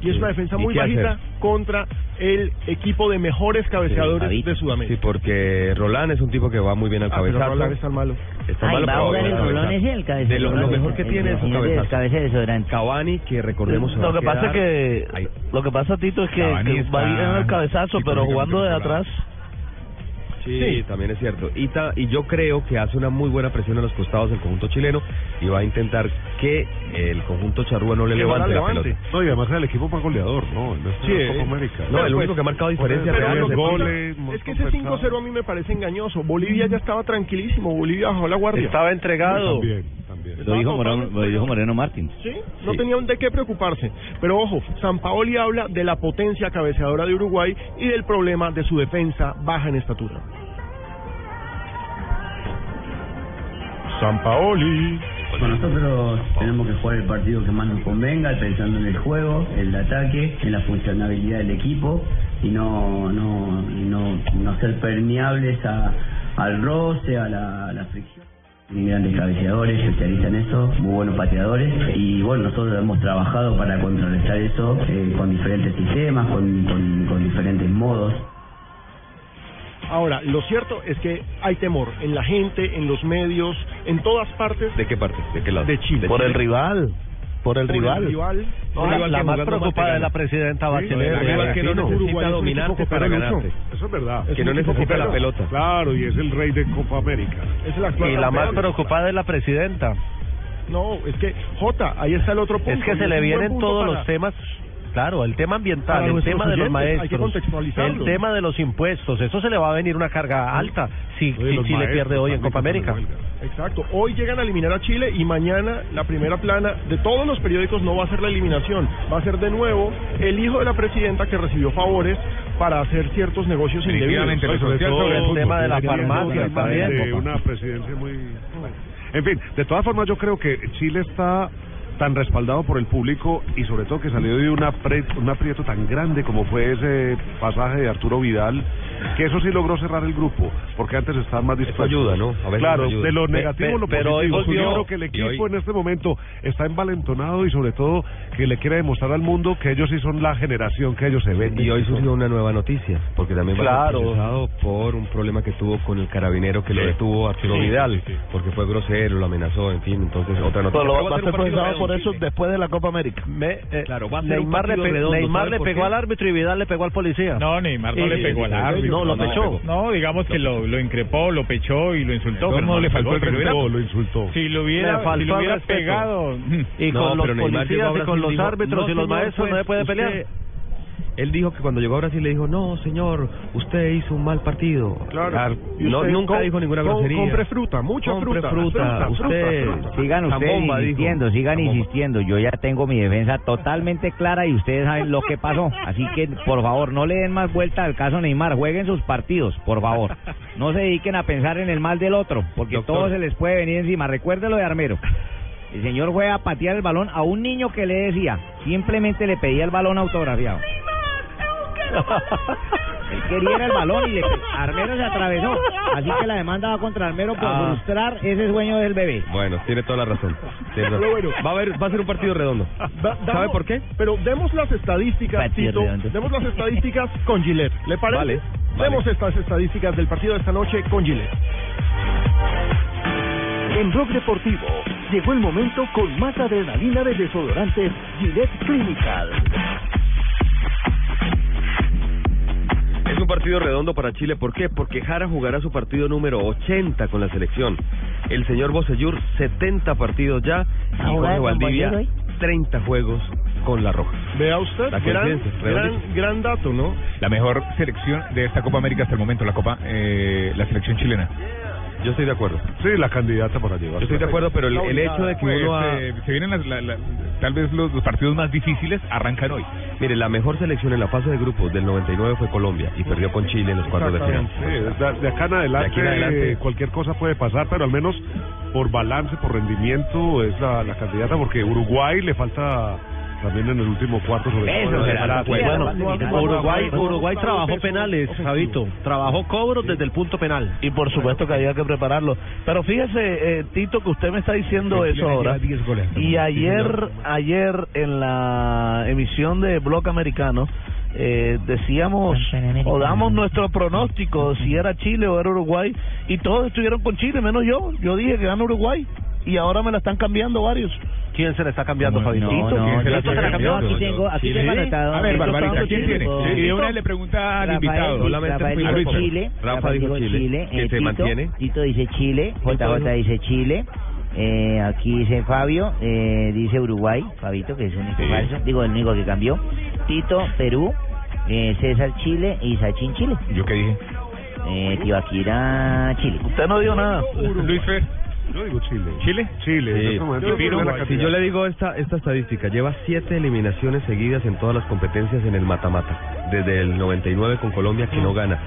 Y es una defensa ¿Y muy bajita hacer? contra el equipo de mejores cabeceadores de Sudamérica. Sí, porque Roland es un tipo que va muy bien al Ah, pero cabezazo. Roland es tan malo. Está Ay, malo, va a pero jugar el cabezazo. ese, el cabeza- De lo, mejor que el- tiene es su cabezazo. Cavani, que recordemos Lo que pasa es que lo que pasa Tito es que, va está bien al cabezazo, pero jugando de atrás. Sí, también es cierto. Y, ta- y yo creo que hace una muy buena presión a los costados del conjunto chileno y va a intentar que el conjunto charrúa no le levante la levante. pelota. No, y además es el equipo más goleador, ¿no? En esta Sí, Copa. América. No, el único que ha marcado diferencia Pero real lo es que el pasa goles, es que ese 5-0 a mí me parece engañoso. Bolivia ya estaba tranquilísimo, Bolivia bajó la guardia. Estaba entregado. También. Lo dijo, Moreno, lo dijo Moreno Martins. Sí, no tenían de qué preocuparse. Pero ojo, San Paoli habla de la potencia cabeceadora de Uruguay y del problema de su defensa baja en estatura. San Paoli. Bueno, nosotros tenemos que jugar el partido que más nos convenga, pensando en el juego, el ataque, en la funcionabilidad del equipo y no no no, no ser permeables a, al roce, a la, a la fricción. Muy grandes cabeceadores, especialistas en eso, muy buenos pateadores y bueno, nosotros hemos trabajado para contrarrestar eso eh, con diferentes sistemas, con, con, con diferentes modos. Ahora, lo cierto es que hay temor en la gente, en los medios, en todas partes ¿De qué parte? ¿De qué lado? de Chile. Por el rival. Por el Por rival. el rival. No, la, la más preocupada es la presidenta Bachelet. el rival que no necesita equipo dominarte para ganarte. Eso es verdad. Que no necesita la pelota. Claro, y es el rey de Copa América. Es el actual Y la más preocupada es la presidenta. No, es que, Jota, ahí está el otro punto. Es que se le vienen todos para- los temas. Claro, el tema ambiental, Para el tema de los oyentes, hay que maestros, el tema de los impuestos, eso se le va a venir una carga alta si, si Chile maestros pierde hoy en Copa América. Exacto. Hoy llegan a eliminar a Chile y mañana la primera plana de todos los periódicos no va a ser la eliminación, va a ser de nuevo el hijo de la presidenta que recibió favores para hacer ciertos negocios indebidos. Sobre sobre todo el tema de la farmacia también. De una presidencia muy... En fin, de todas formas yo creo que Chile está tan respaldado por el público y sobre todo que salió de una pre- un aprieto tan grande como fue ese pasaje de Arturo Vidal, que eso sí logró cerrar el grupo, porque antes estaban más dispuestos. ayuda, ¿no? A claro, ayuda. de lo Pe- negativo pe- lo pero hoy positivo. volvió- Yo creo que el equipo hoy- en este momento está envalentonado y sobre todo que le quiere demostrar al mundo que ellos sí son la generación que ellos se ven. Y hoy surgió una nueva noticia, porque también va a Claro. ser procesado por un problema que tuvo con el carabinero que lo detuvo Arturo Sí, Vidal, sí, sí. porque fue grosero, lo amenazó, en fin, entonces otra noticia. Pero Pero va a ser procesado por eso después de la Copa América. Me- eh, Claro, va a ser un Neymar le, pe- redondo, Neymar ¿sabe le pegó al árbitro y Vidal le pegó al policía. No, Neymar no Y- le pegó al y- árbitro. No, lo pechó. No, digamos que lo, lo increpó, lo pechó y lo insultó. No, pero no le faltó el respeto, lo insultó. Si lo hubiera, pegado. Y No, con los policías y con los dijo, árbitros "No, y los señor maestros juez, no se puede usted- pelear. Él dijo que cuando llegó a Brasil le dijo, no, señor, usted hizo un mal partido. Claro. No, nunca com- dijo ninguna com- grosería. compre fruta, mucha Compre fruta, fruta, fruta, usted. fruta, fruta. Sigan ustedes dijo. insistiendo, sigan insistiendo. Yo ya tengo mi defensa totalmente clara y ustedes saben lo que pasó. Así que, por favor, no le den más vuelta al caso Neymar. Jueguen sus partidos, por favor. No se dediquen a pensar en el mal del otro, porque Doctor. todo se les puede venir encima. Recuerde lo de Armero. El señor fue a patear el balón a un niño que le decía, simplemente le pedía el balón autografiado. Él quería el balón y le, Armero se atravesó. Así que la demanda va contra Armero por Ah. frustrar ese sueño del bebé. Bueno, tiene toda la razón. Tiene razón. Pero bueno. Va a haber, va a ser un partido redondo. Da- ¿Sabe por qué? Pero demos las estadísticas, Partido Tito. redondo. Demos las estadísticas con Gillette. ¿Le parece? Vale, vale. Demos estas estadísticas del partido de esta noche con Gillette. En Rock Deportivo llegó el momento con más adrenalina de desodorantes Gillette Clinical. Es un partido redondo para Chile. ¿Por qué? Porque Jara jugará su partido número 80 con la selección. El señor Bocellur, 70 partidos ya. Y ¿A jugar Jorge Valdivia, Bocellur 30 juegos con la Roja. Vea usted, La gran, gran dato, ¿no? La mejor selección de esta Copa América hasta el momento, la Copa, eh, la selección chilena. Yo estoy de acuerdo. Sí, la candidata para llevar. Yo estoy de acuerdo, pero el, el hecho de que Pues, uno ha... eh, se vienen las- la- la- tal vez los, los partidos más difíciles arrancan hoy. Mire, la mejor selección en la fase de grupos del 99 fue Colombia y perdió con Chile en los cuartos de final. Sí, de, de acá en adelante, De aquí en adelante. cualquier cosa puede pasar, pero al menos por balance, por rendimiento, es la, la candidata, porque Uruguay le falta también en el último cuarto sobre Eso todo. será, bueno, Uruguay, Uruguay trabajó penales, Javito. Trabajó cobros desde el punto penal. Y por supuesto que había que prepararlo. Pero fíjese, eh, Tito, que usted me está diciendo Sí, eso ahora. lleva 10 goles. Y ayer, ayer en la emisión de Bloque Americano, eh, decíamos o damos nuestro pronóstico si era Chile o era Uruguay y todos estuvieron con Chile menos yo yo dije que gana Uruguay y ahora me la están cambiando varios ¿Quién se le está cambiando, No, Fabito? no, Tito, no, ¿quién se la Tito está se la cambió. cambiando? Aquí tengo- aquí tengo anotado. A ver, Barbarita, ¿quién tiene? Y de una le pregunta al invitado. Rafael a dijo. Chile, Rafael dijo Chile, que eh, se mantiene. Tito dice Chile, JJ dice Chile, eh, aquí dice Fabio, eh, dice Uruguay, Fabito, que es el único Sí. falso, digo el único que cambió, Tito, Perú, eh, César Chile y Sachin Chile. ¿Yo qué dije? Eh, Tibaquira Chile. Usted no dio nada. Luis Fer. Yo digo Chile. ¿Chile? Chile. Sí. este momento, Si yo le digo esta, esta estadística, lleva siete eliminaciones seguidas en todas las competencias en el mata-mata, desde el 99 con Colombia que no gana.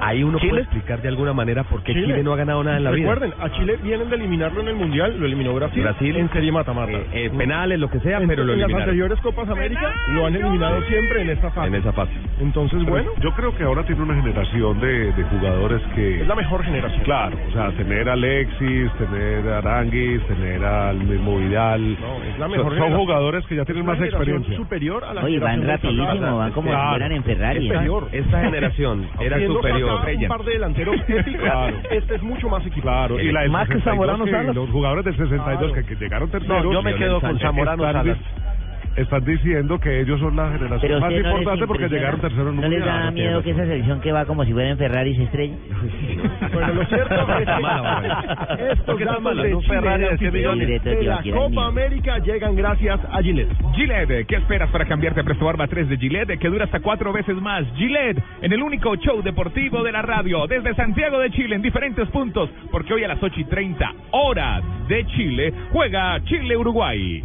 Ahí uno ¿Chile? puede explicar de alguna manera por qué Chile, no ha ganado nada en la vida. Recuerden, a Chile vienen de eliminarlo en el Mundial, lo eliminó Brasil, Brasil. en serie mata-mata. Eh, eh, penales, lo que sea, pero lo en las eliminaron. anteriores Copas América lo han eliminado siempre en esta fase. En esa fase. Entonces, Pero bueno, yo creo que ahora tiene una generación de, de jugadores que... es la mejor generación. Claro, o sea, tener a Alexis, tener a Aranguis, tener al mismo Vidal. es la Son- mejor son, jugadores que ya tienen más experiencia. superior a la Oye, van rapidísimo, van como Claro. si fueran en Ferrari. Es superior. Esta generación era superior. un par de delanteros Claro. este es mucho más equipado. Claro, y la más que 62 Zamorano Salas. Los jugadores del 62 que, que llegaron terceros. No, yo me quedo con Zamorano Salas. Están diciendo que ellos son la generación Pero más no importante porque llegaron terceros en un ¿No les da miedo que esa selección que va como si fuera en Ferrari se estrelle? Bueno, lo cierto es que estos mala? de Un Ferrari de de 100 anfitrión millones. de la Copa. América llegan gracias a Gillette. Gillette, ¿qué esperas para cambiarte a Presto Barba 3 de Gillette que dura hasta cuatro veces más? Gillette, en el único show deportivo de la radio, desde Santiago de Chile, en diferentes puntos, porque hoy a las 8 y 30 horas de Chile juega Chile-Uruguay.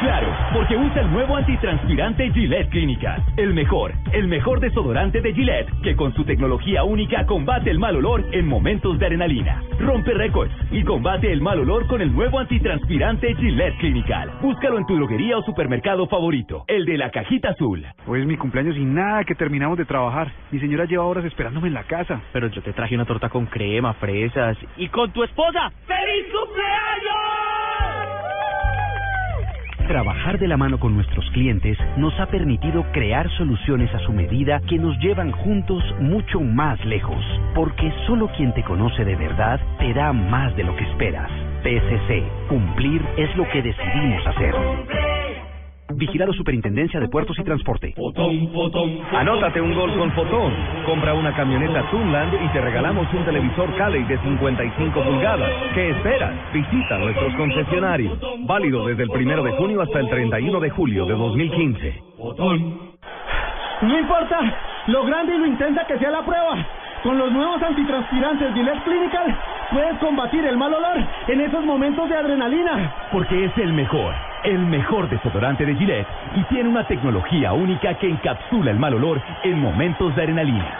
Claro, porque usa el nuevo antitranspirante Gillette Clinical. El mejor, el mejor desodorante de Gillette, que con su tecnología única combate el mal olor en momentos de adrenalina. Rompe récords y combate el mal olor con el nuevo antitranspirante Gillette Clinical. Búscalo en tu droguería o supermercado favorito, el de la cajita azul. Hoy es mi cumpleaños y nada que terminamos de trabajar. Mi señora lleva horas esperándome en la casa. Pero yo te traje una torta con crema, fresas y con tu esposa. ¡Feliz cumpleaños! Trabajar de la mano con nuestros clientes nos ha permitido crear soluciones a su medida que nos llevan juntos mucho más lejos. Porque solo quien te conoce de verdad te da más de lo que esperas. PSC, cumplir es lo que decidimos hacer. Vigilado Superintendencia de Puertos y Transporte. Anótate un gol con Fotón. Compra una camioneta Tunland y te regalamos un televisor Cali de 55 pulgadas. ¿Qué esperas? Visita nuestros concesionarios. Válido desde el primero de junio hasta el 31 de julio de 2015. No importa lo grande y lo intensa que sea la prueba. Con los nuevos antitranspirantes Gillette Clinical puedes combatir el mal olor en esos momentos de adrenalina. Porque es el mejor, el mejor desodorante de Gillette y tiene una tecnología única que encapsula el mal olor en momentos de adrenalina.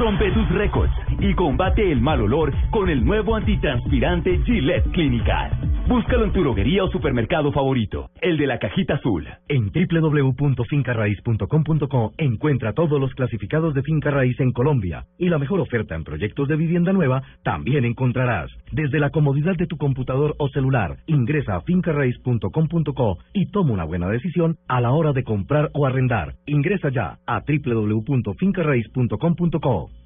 Rompe tus récords y combate el mal olor con el nuevo antitranspirante Gillette Clinical. Búscalo en tu droguería o supermercado favorito, el de la cajita azul. En www.fincarraiz.com.co encuentra todos los clasificados de Finca Raíz en Colombia y la mejor oferta en proyectos de vivienda nueva también encontrarás. Desde la comodidad de tu computador o celular, ingresa a fincarraiz.com.co y toma una buena decisión a la hora de comprar o arrendar. Ingresa ya a www.fincarraiz.com.co.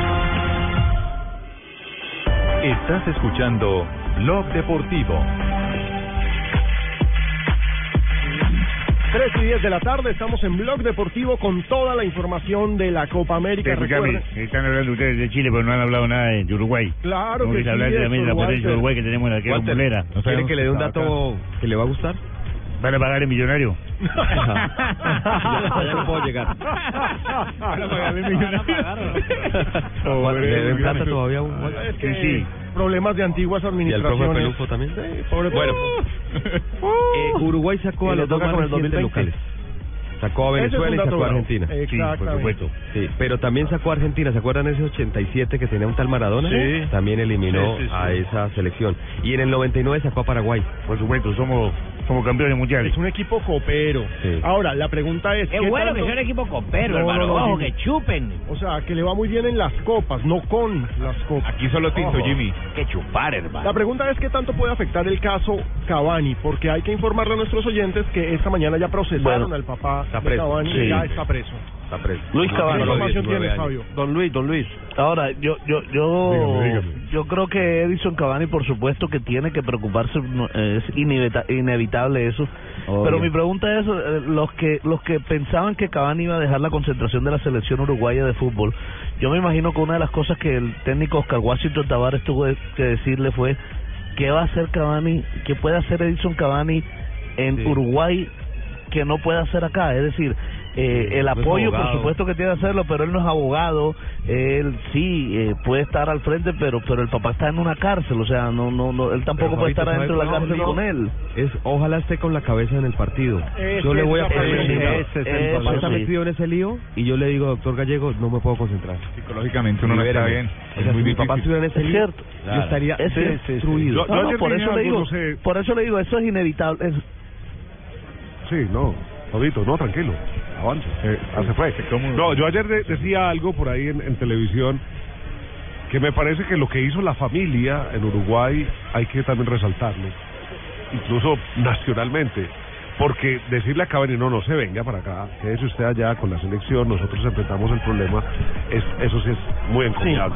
Estás escuchando Blog Deportivo. 3 y 10 de la tarde, estamos en Blog Deportivo con toda la información de la Copa América. Recuerden- están hablando ustedes de Chile, pero no han hablado nada de Uruguay. Claro que hablar sí, también de la potencia de. Uruguay que tenemos en la que es Walter, bombonera. No ¿quiere sabemos que le dé un dato que le va a gustar? ¿Van a pagar el millonario? ya no puedo llegar. Van a pagar el millonario. ¿Le plata todavía a un Es que problemas de antiguas ¿Y al administraciones. profe Pelufo también? pobre bueno, eh, Uruguay sacó a Y los dos con el recientes 2020. locales. Sacó a Venezuela y sacó a. Argentina. Exactamente. por supuesto. Sí, pero también sacó a Argentina. ¿Se acuerdan ese 87 que tenía un tal Maradona? Sí. También eliminó Sí, sí, sí. a esa selección. Y en el 99 sacó a Paraguay. Por supuesto, somos, somos campeones mundiales. Es un equipo copero. Sí. Ahora, la pregunta es... Qué ¿qué bueno tanto- que sea un equipo copero, No, hermano. no, no, que chupen. O sea, que le va muy bien en las copas, no con las copas. Aquí solo tinto, Ojo. Jimmy. Que chupar, hermano. La pregunta es qué tanto puede afectar el caso Cavani, porque hay que informarle a nuestros oyentes que esta mañana ya procesaron Bueno, al papá está de. Cavani Sí. y ya está preso. Está preso. Luis ¿Qué Cavani. información 19 tienes, años. Fabio? Don Luis, don Luis. Ahora, yo, yo, yo, Dígame, dígame. yo creo que Edison Cavani, por supuesto, que tiene que preocuparse, es inevita- inevitable eso. Obvio. Pero mi pregunta es, eh, los que, los que pensaban que Cavani iba a dejar la concentración de la selección uruguaya de fútbol, yo me imagino que una de las cosas que el técnico Oscar Washington Tavares tuvo que decirle fue, ¿qué va a hacer Cavani, qué puede hacer Edison Cavani en Sí. Uruguay que no puede hacer acá? Es decir, eh, el no apoyo, por supuesto que tiene que hacerlo, pero él no es abogado, él sí eh, puede estar al frente, pero pero el papá está en una cárcel, o sea, no no, no él tampoco Pero, puede estar adentro de la ¿sabe cárcel con él. Es, ojalá esté con la cabeza en el partido. Ese yo le voy a poner el papá está Sí. metido en ese lío y yo le digo, doctor Gallego, no me puedo concentrar. Psicológicamente uno no está bien. O Es sea, muy si mi papá estuviera en ese Es lío, cierto. yo estaría Es- destruido. No, por eso le digo, por eso le digo, eso es inevitable. es- Sí, no, Fabito, no, tranquilo, avance. Eh, ah, se fue. No, yo ayer de- decía algo por ahí en, en televisión que me parece que lo que hizo la familia en Uruguay hay que también resaltarlo, incluso nacionalmente. Porque decirle a Cavani, no, no se venga para acá, quédese usted allá con la selección, nosotros enfrentamos el problema, es, eso sí es muy encomiable.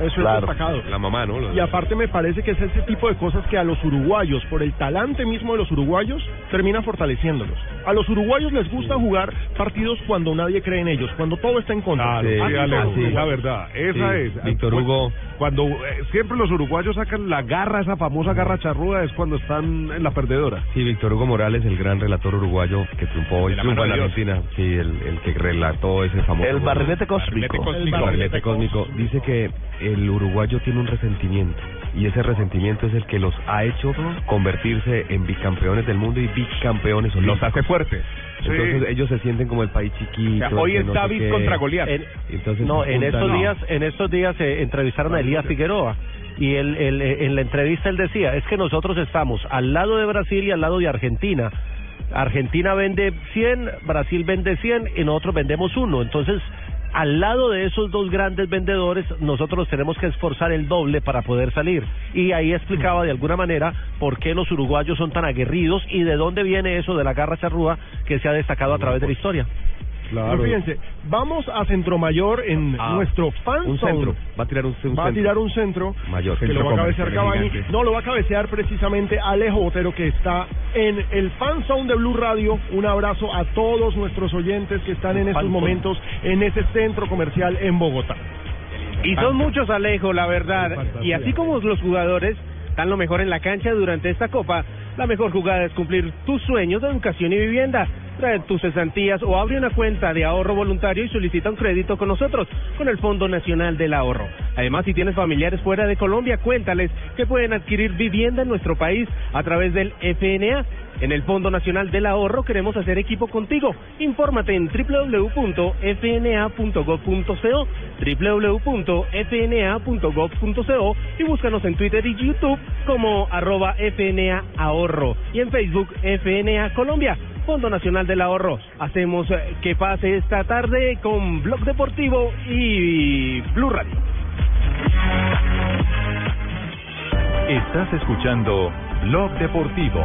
Eso Claro. es destacado. La mamá, ¿no? Lo Y aparte me parece que es ese tipo de cosas que a los uruguayos, por el talante mismo de los uruguayos, termina fortaleciéndolos. A los uruguayos les gusta jugar partidos cuando nadie cree en ellos, cuando todo está en contra. Claro, sí, Alejo, sí, la verdad, esa Sí, es. Víctor Hugo. Cuando eh, siempre los uruguayos sacan la garra, esa famosa garra charruda, es cuando están en la perdedora. Sí, Víctor Hugo Morales, el gran relator uruguayo que triunfó y De la triunfa en Argentina. Sí, el, el que relató ese famoso. El barrilete cósmico. El barrilete cósmico. Dice que el uruguayo tiene un resentimiento y ese resentimiento es el que los ha hecho convertirse en bicampeones del mundo y bicampeones olímpicos. Los hace fuertes. Entonces Sí. ellos se sienten como el país chiquito. O sea, hoy es no David qué. contra Goliat. En- Entonces no, en estos No. días, en estos días eh, entrevistaron a Elías Figueroa y él, él, eh, en la entrevista él decía, es que nosotros estamos al lado de Brasil y al lado de Argentina. Argentina vende 100, Brasil vende 100 y nosotros vendemos uno. Entonces, al lado de esos dos grandes vendedores, nosotros tenemos que esforzar el doble para poder salir. Y ahí explicaba de alguna manera por qué los uruguayos son tan aguerridos y de dónde viene eso de la garra charrúa que se ha destacado a través de la historia. Pero fíjense, vamos a Centro Mayor en Ah, nuestro fan Un zone. centro. Va a tirar un, un va a centro. tirar un centro Mayor. que lo va a cabecear Cavani. No, lo va a cabecear precisamente Alejo Botero que está en el fan zone de Blue Radio. Un abrazo a todos nuestros oyentes que están en estos momentos en ese centro comercial en Bogotá. Y son muchos, Alejo, la verdad. Y así como los jugadores dan lo mejor en la cancha durante esta copa, la mejor jugada es cumplir tus sueños de educación y vivienda. Trae tus cesantías o abre una cuenta de ahorro voluntario y solicita un crédito con nosotros, con el Fondo Nacional del Ahorro. Además, si tienes familiares fuera de Colombia, cuéntales que pueden adquirir vivienda en nuestro país a través del FNA. En el Fondo Nacional del Ahorro queremos hacer equipo contigo. Infórmate en www.fna.gov.co, www.fna.gov.co y búscanos en Twitter y YouTube como arroba FNA Ahorro y en Facebook FNA Colombia. Fondo Nacional del Ahorro. Hacemos eh, que pase esta tarde con Blog Deportivo y Blue Radio. Estás escuchando Blog Deportivo.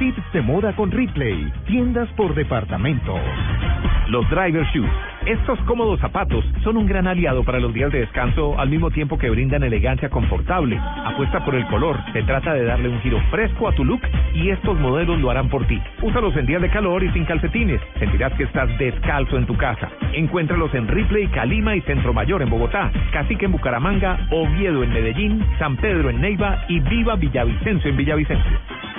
tips de moda con Ripley, tiendas por departamento. Los Driver Shoes. Estos cómodos zapatos son un gran aliado para los días de descanso al mismo tiempo que brindan elegancia confortable. Apuesta por el color, se trata de darle un giro fresco a tu look y estos modelos lo harán por ti. Úsalos en días de calor y sin calcetines. Sentirás que estás descalzo en tu casa. Encuéntralos en Ripley, Calima y Centro Mayor en Bogotá, Cacique en Bucaramanga, Oviedo en Medellín, San Pedro en Neiva y Viva Villavicencio en Villavicencio.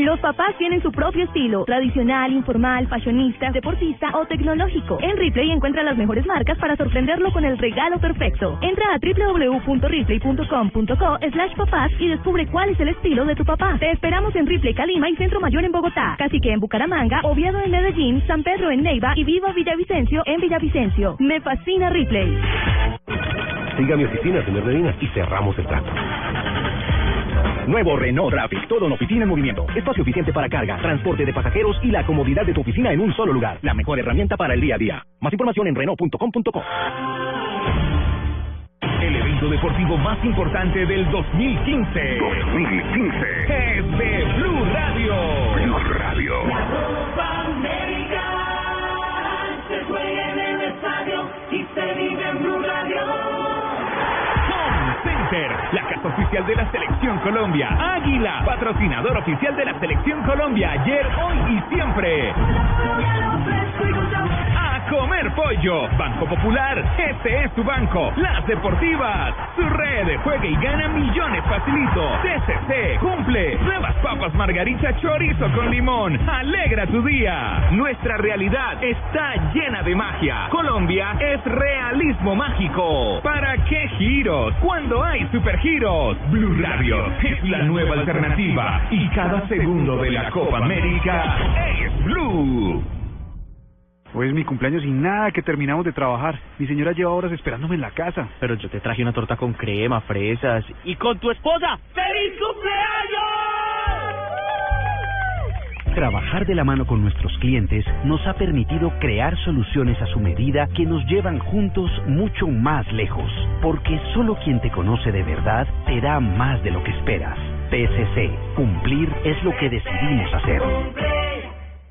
Los papás tienen su propio estilo, tradicional, informal, fashionista, deportista o tecnológico. En Ripley encuentra las mejores marcas para sorprenderlo con el regalo perfecto. Entra a www.ripley.com.co slash papás y descubre cuál es el estilo de tu papá. Te esperamos en Ripley, Calima y Centro Mayor en Bogotá, Cacique en Bucaramanga, Oviedo en Medellín, San Pedro en Neiva y Viva Villavicencio en Villavicencio. Me fascina Ripley. Siga mi oficina, señor Medina, y cerramos el trato. Nuevo Renault Traffic, todo en oficina en movimiento. Espacio eficiente para carga, transporte de pasajeros y la comodidad de tu oficina en un solo lugar. La mejor herramienta para el día a día. Más información en Renault.com.co. El evento deportivo más importante del 2015. 2015. Es de Blue Radio. Blue Radio. se juega en el estadio y se vive en Blue Radio. Home Center, la oficial de la Selección Colombia. Águila, patrocinador oficial de la Selección Colombia. Ayer, hoy y siempre. A comer pollo. Banco Popular, este es tu banco. Las Deportivas, su red. Juega y gana millones facilito. TCC, cumple. Nuevas papas margarita chorizo con limón. Alegra tu día. Nuestra realidad está llena de magia. Colombia es realismo mágico. ¿Para qué giros? Cuando hay supergiros. Blue Radio es la nueva alternativa. Y cada segundo de la Copa América es Blue. Hoy es mi cumpleaños y nada que terminamos de trabajar. Mi señora lleva horas esperándome en la casa. Pero yo te traje una torta con crema, fresas y con tu esposa. ¡Feliz cumpleaños! Trabajar de la mano con nuestros clientes nos ha permitido crear soluciones a su medida que nos llevan juntos mucho más lejos. Porque solo quien te conoce de verdad te da más de lo que esperas. PSC, cumplir es lo que decidimos hacer.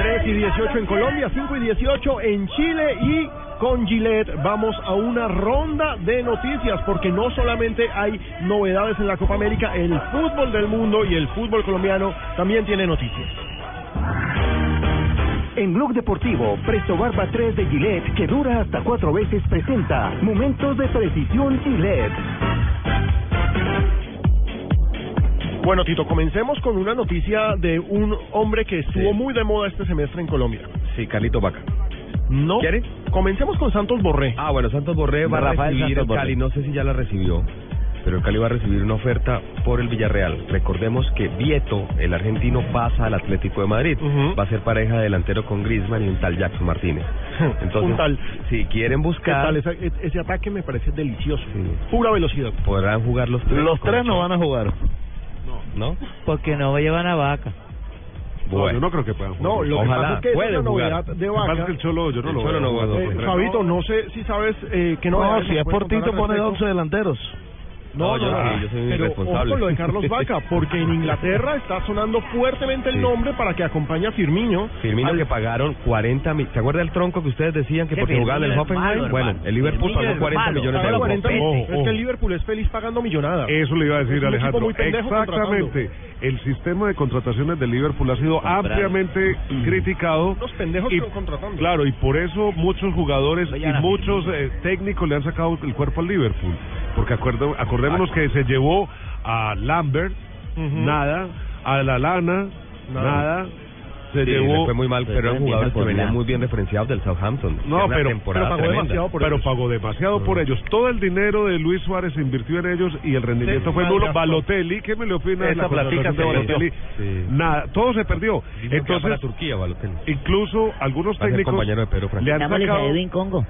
3 y 18 en Colombia, 5 y 18 en Chile y con Gillette vamos a una ronda de noticias porque no solamente hay novedades en la Copa América, el fútbol del mundo y el fútbol colombiano también tiene noticias. En Blog Deportivo, Presto Barba 3 de Gillette, que dura hasta cuatro veces, presenta Momentos de Precisión Gillette. Bueno, Tito, comencemos con una noticia de un hombre que estuvo muy de moda este semestre en Colombia. Sí, Carlito Vaca. No. ¿Quiere? Comencemos con Santos Borré. Ah, bueno, Santos Borré va a Rafael recibir Santos el Borré. Cali, no sé si ya la recibió, pero el Cali va a recibir una oferta por el Villarreal. Recordemos que Vieto, el argentino, pasa al Atlético de Madrid. Va a ser pareja de delantero con Griezmann y un tal Jackson Martínez. Entonces, si quieren ¿Qué buscar, tal? Ese, e, ese ataque me parece delicioso. Pura velocidad. podrán jugar los tres. Los tres no van a jugar. ¿No? Porque no llevan a vaca. No, yo no creo que puedan jugar. No, lo que Ojalá. pasa es que es Pueden la jugar. novedad de Lo que pasa Vaca. que el Cholo, yo no El lo Cholo veo. no dos Eh. Fabito, no sé si sabes eh, que no. No, si es por Tito pone 12 delanteros. No, No, yo no, sí, yo soy un pero ojo lo de Carlos Vaca, porque en Inglaterra está sonando fuertemente el Sí. nombre para que acompañe a Firmino. Firmino Al- que pagaron 40 mil. ¿Se acuerda del tronco que ustedes decían que porque jugaba en el Hoffenheim? malo, bueno, el Liverpool pagó es 40 malo. millones de euros. 40 mil. Ojo, es que el Liverpool es feliz pagando millonadas. Eso le iba a decir Es un equipo Alejandro. Exactamente. El sistema de contrataciones del Liverpool ha sido ampliamente criticado. Los pendejos Y- que lo contratando. Claro, y por eso muchos jugadores Oye, y muchos eh, técnicos le han sacado el cuerpo al Liverpool. Porque acuerdo- acordémonos que se llevó a Lambert, Ujú. nada, a la Lana, Nada. nada. Se Sí, le llevó. fue muy mal, pero eran jugadores que venían muy bien referenciados del Southampton. No, pero, pero pagó tremenda. demasiado por pero ellos. pagó demasiado por ellos. Todo el dinero de Luis Suárez se invirtió en ellos y el rendimiento Sí, fue nulo. Balotelli, ¿qué me le opina de Esa la platica de. Balotelli? Sí. Nada, todo se perdió. Va para Entonces, Turquía, Balotelli. incluso algunos técnicos compañero de Pedro le han sacado... Edwin Congo.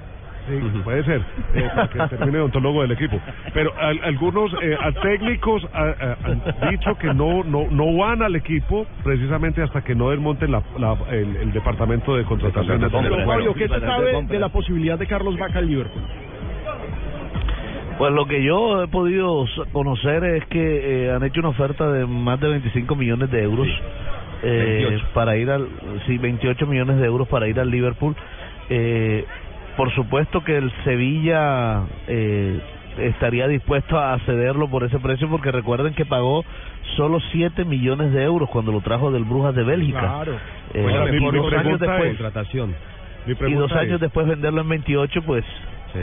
Sí, puede ser, eh, para que termine de ontólogo del equipo. Pero al- algunos eh, a técnicos a- a- han dicho que no, no no van al equipo precisamente hasta que no desmonten la, la- el, el departamento de contrataciones. Pero Fabio, ¿qué se sabe de la posibilidad de Carlos Vaca al Liverpool? Pues lo que yo he podido conocer es que eh, han hecho una oferta de más de 25 millones de euros eh, 28. para ir al sí 28 millones de euros para ir al Liverpool. Eh, por supuesto que el Sevilla eh, estaría dispuesto a cederlo por ese precio porque recuerden que pagó solo 7 millones de euros cuando lo trajo del Brujas de Bélgica. Claro. Eh, Bueno, y mi dos años después es- Contratación. mi y pregunta dos años es, después venderlo en 28 pues Sí.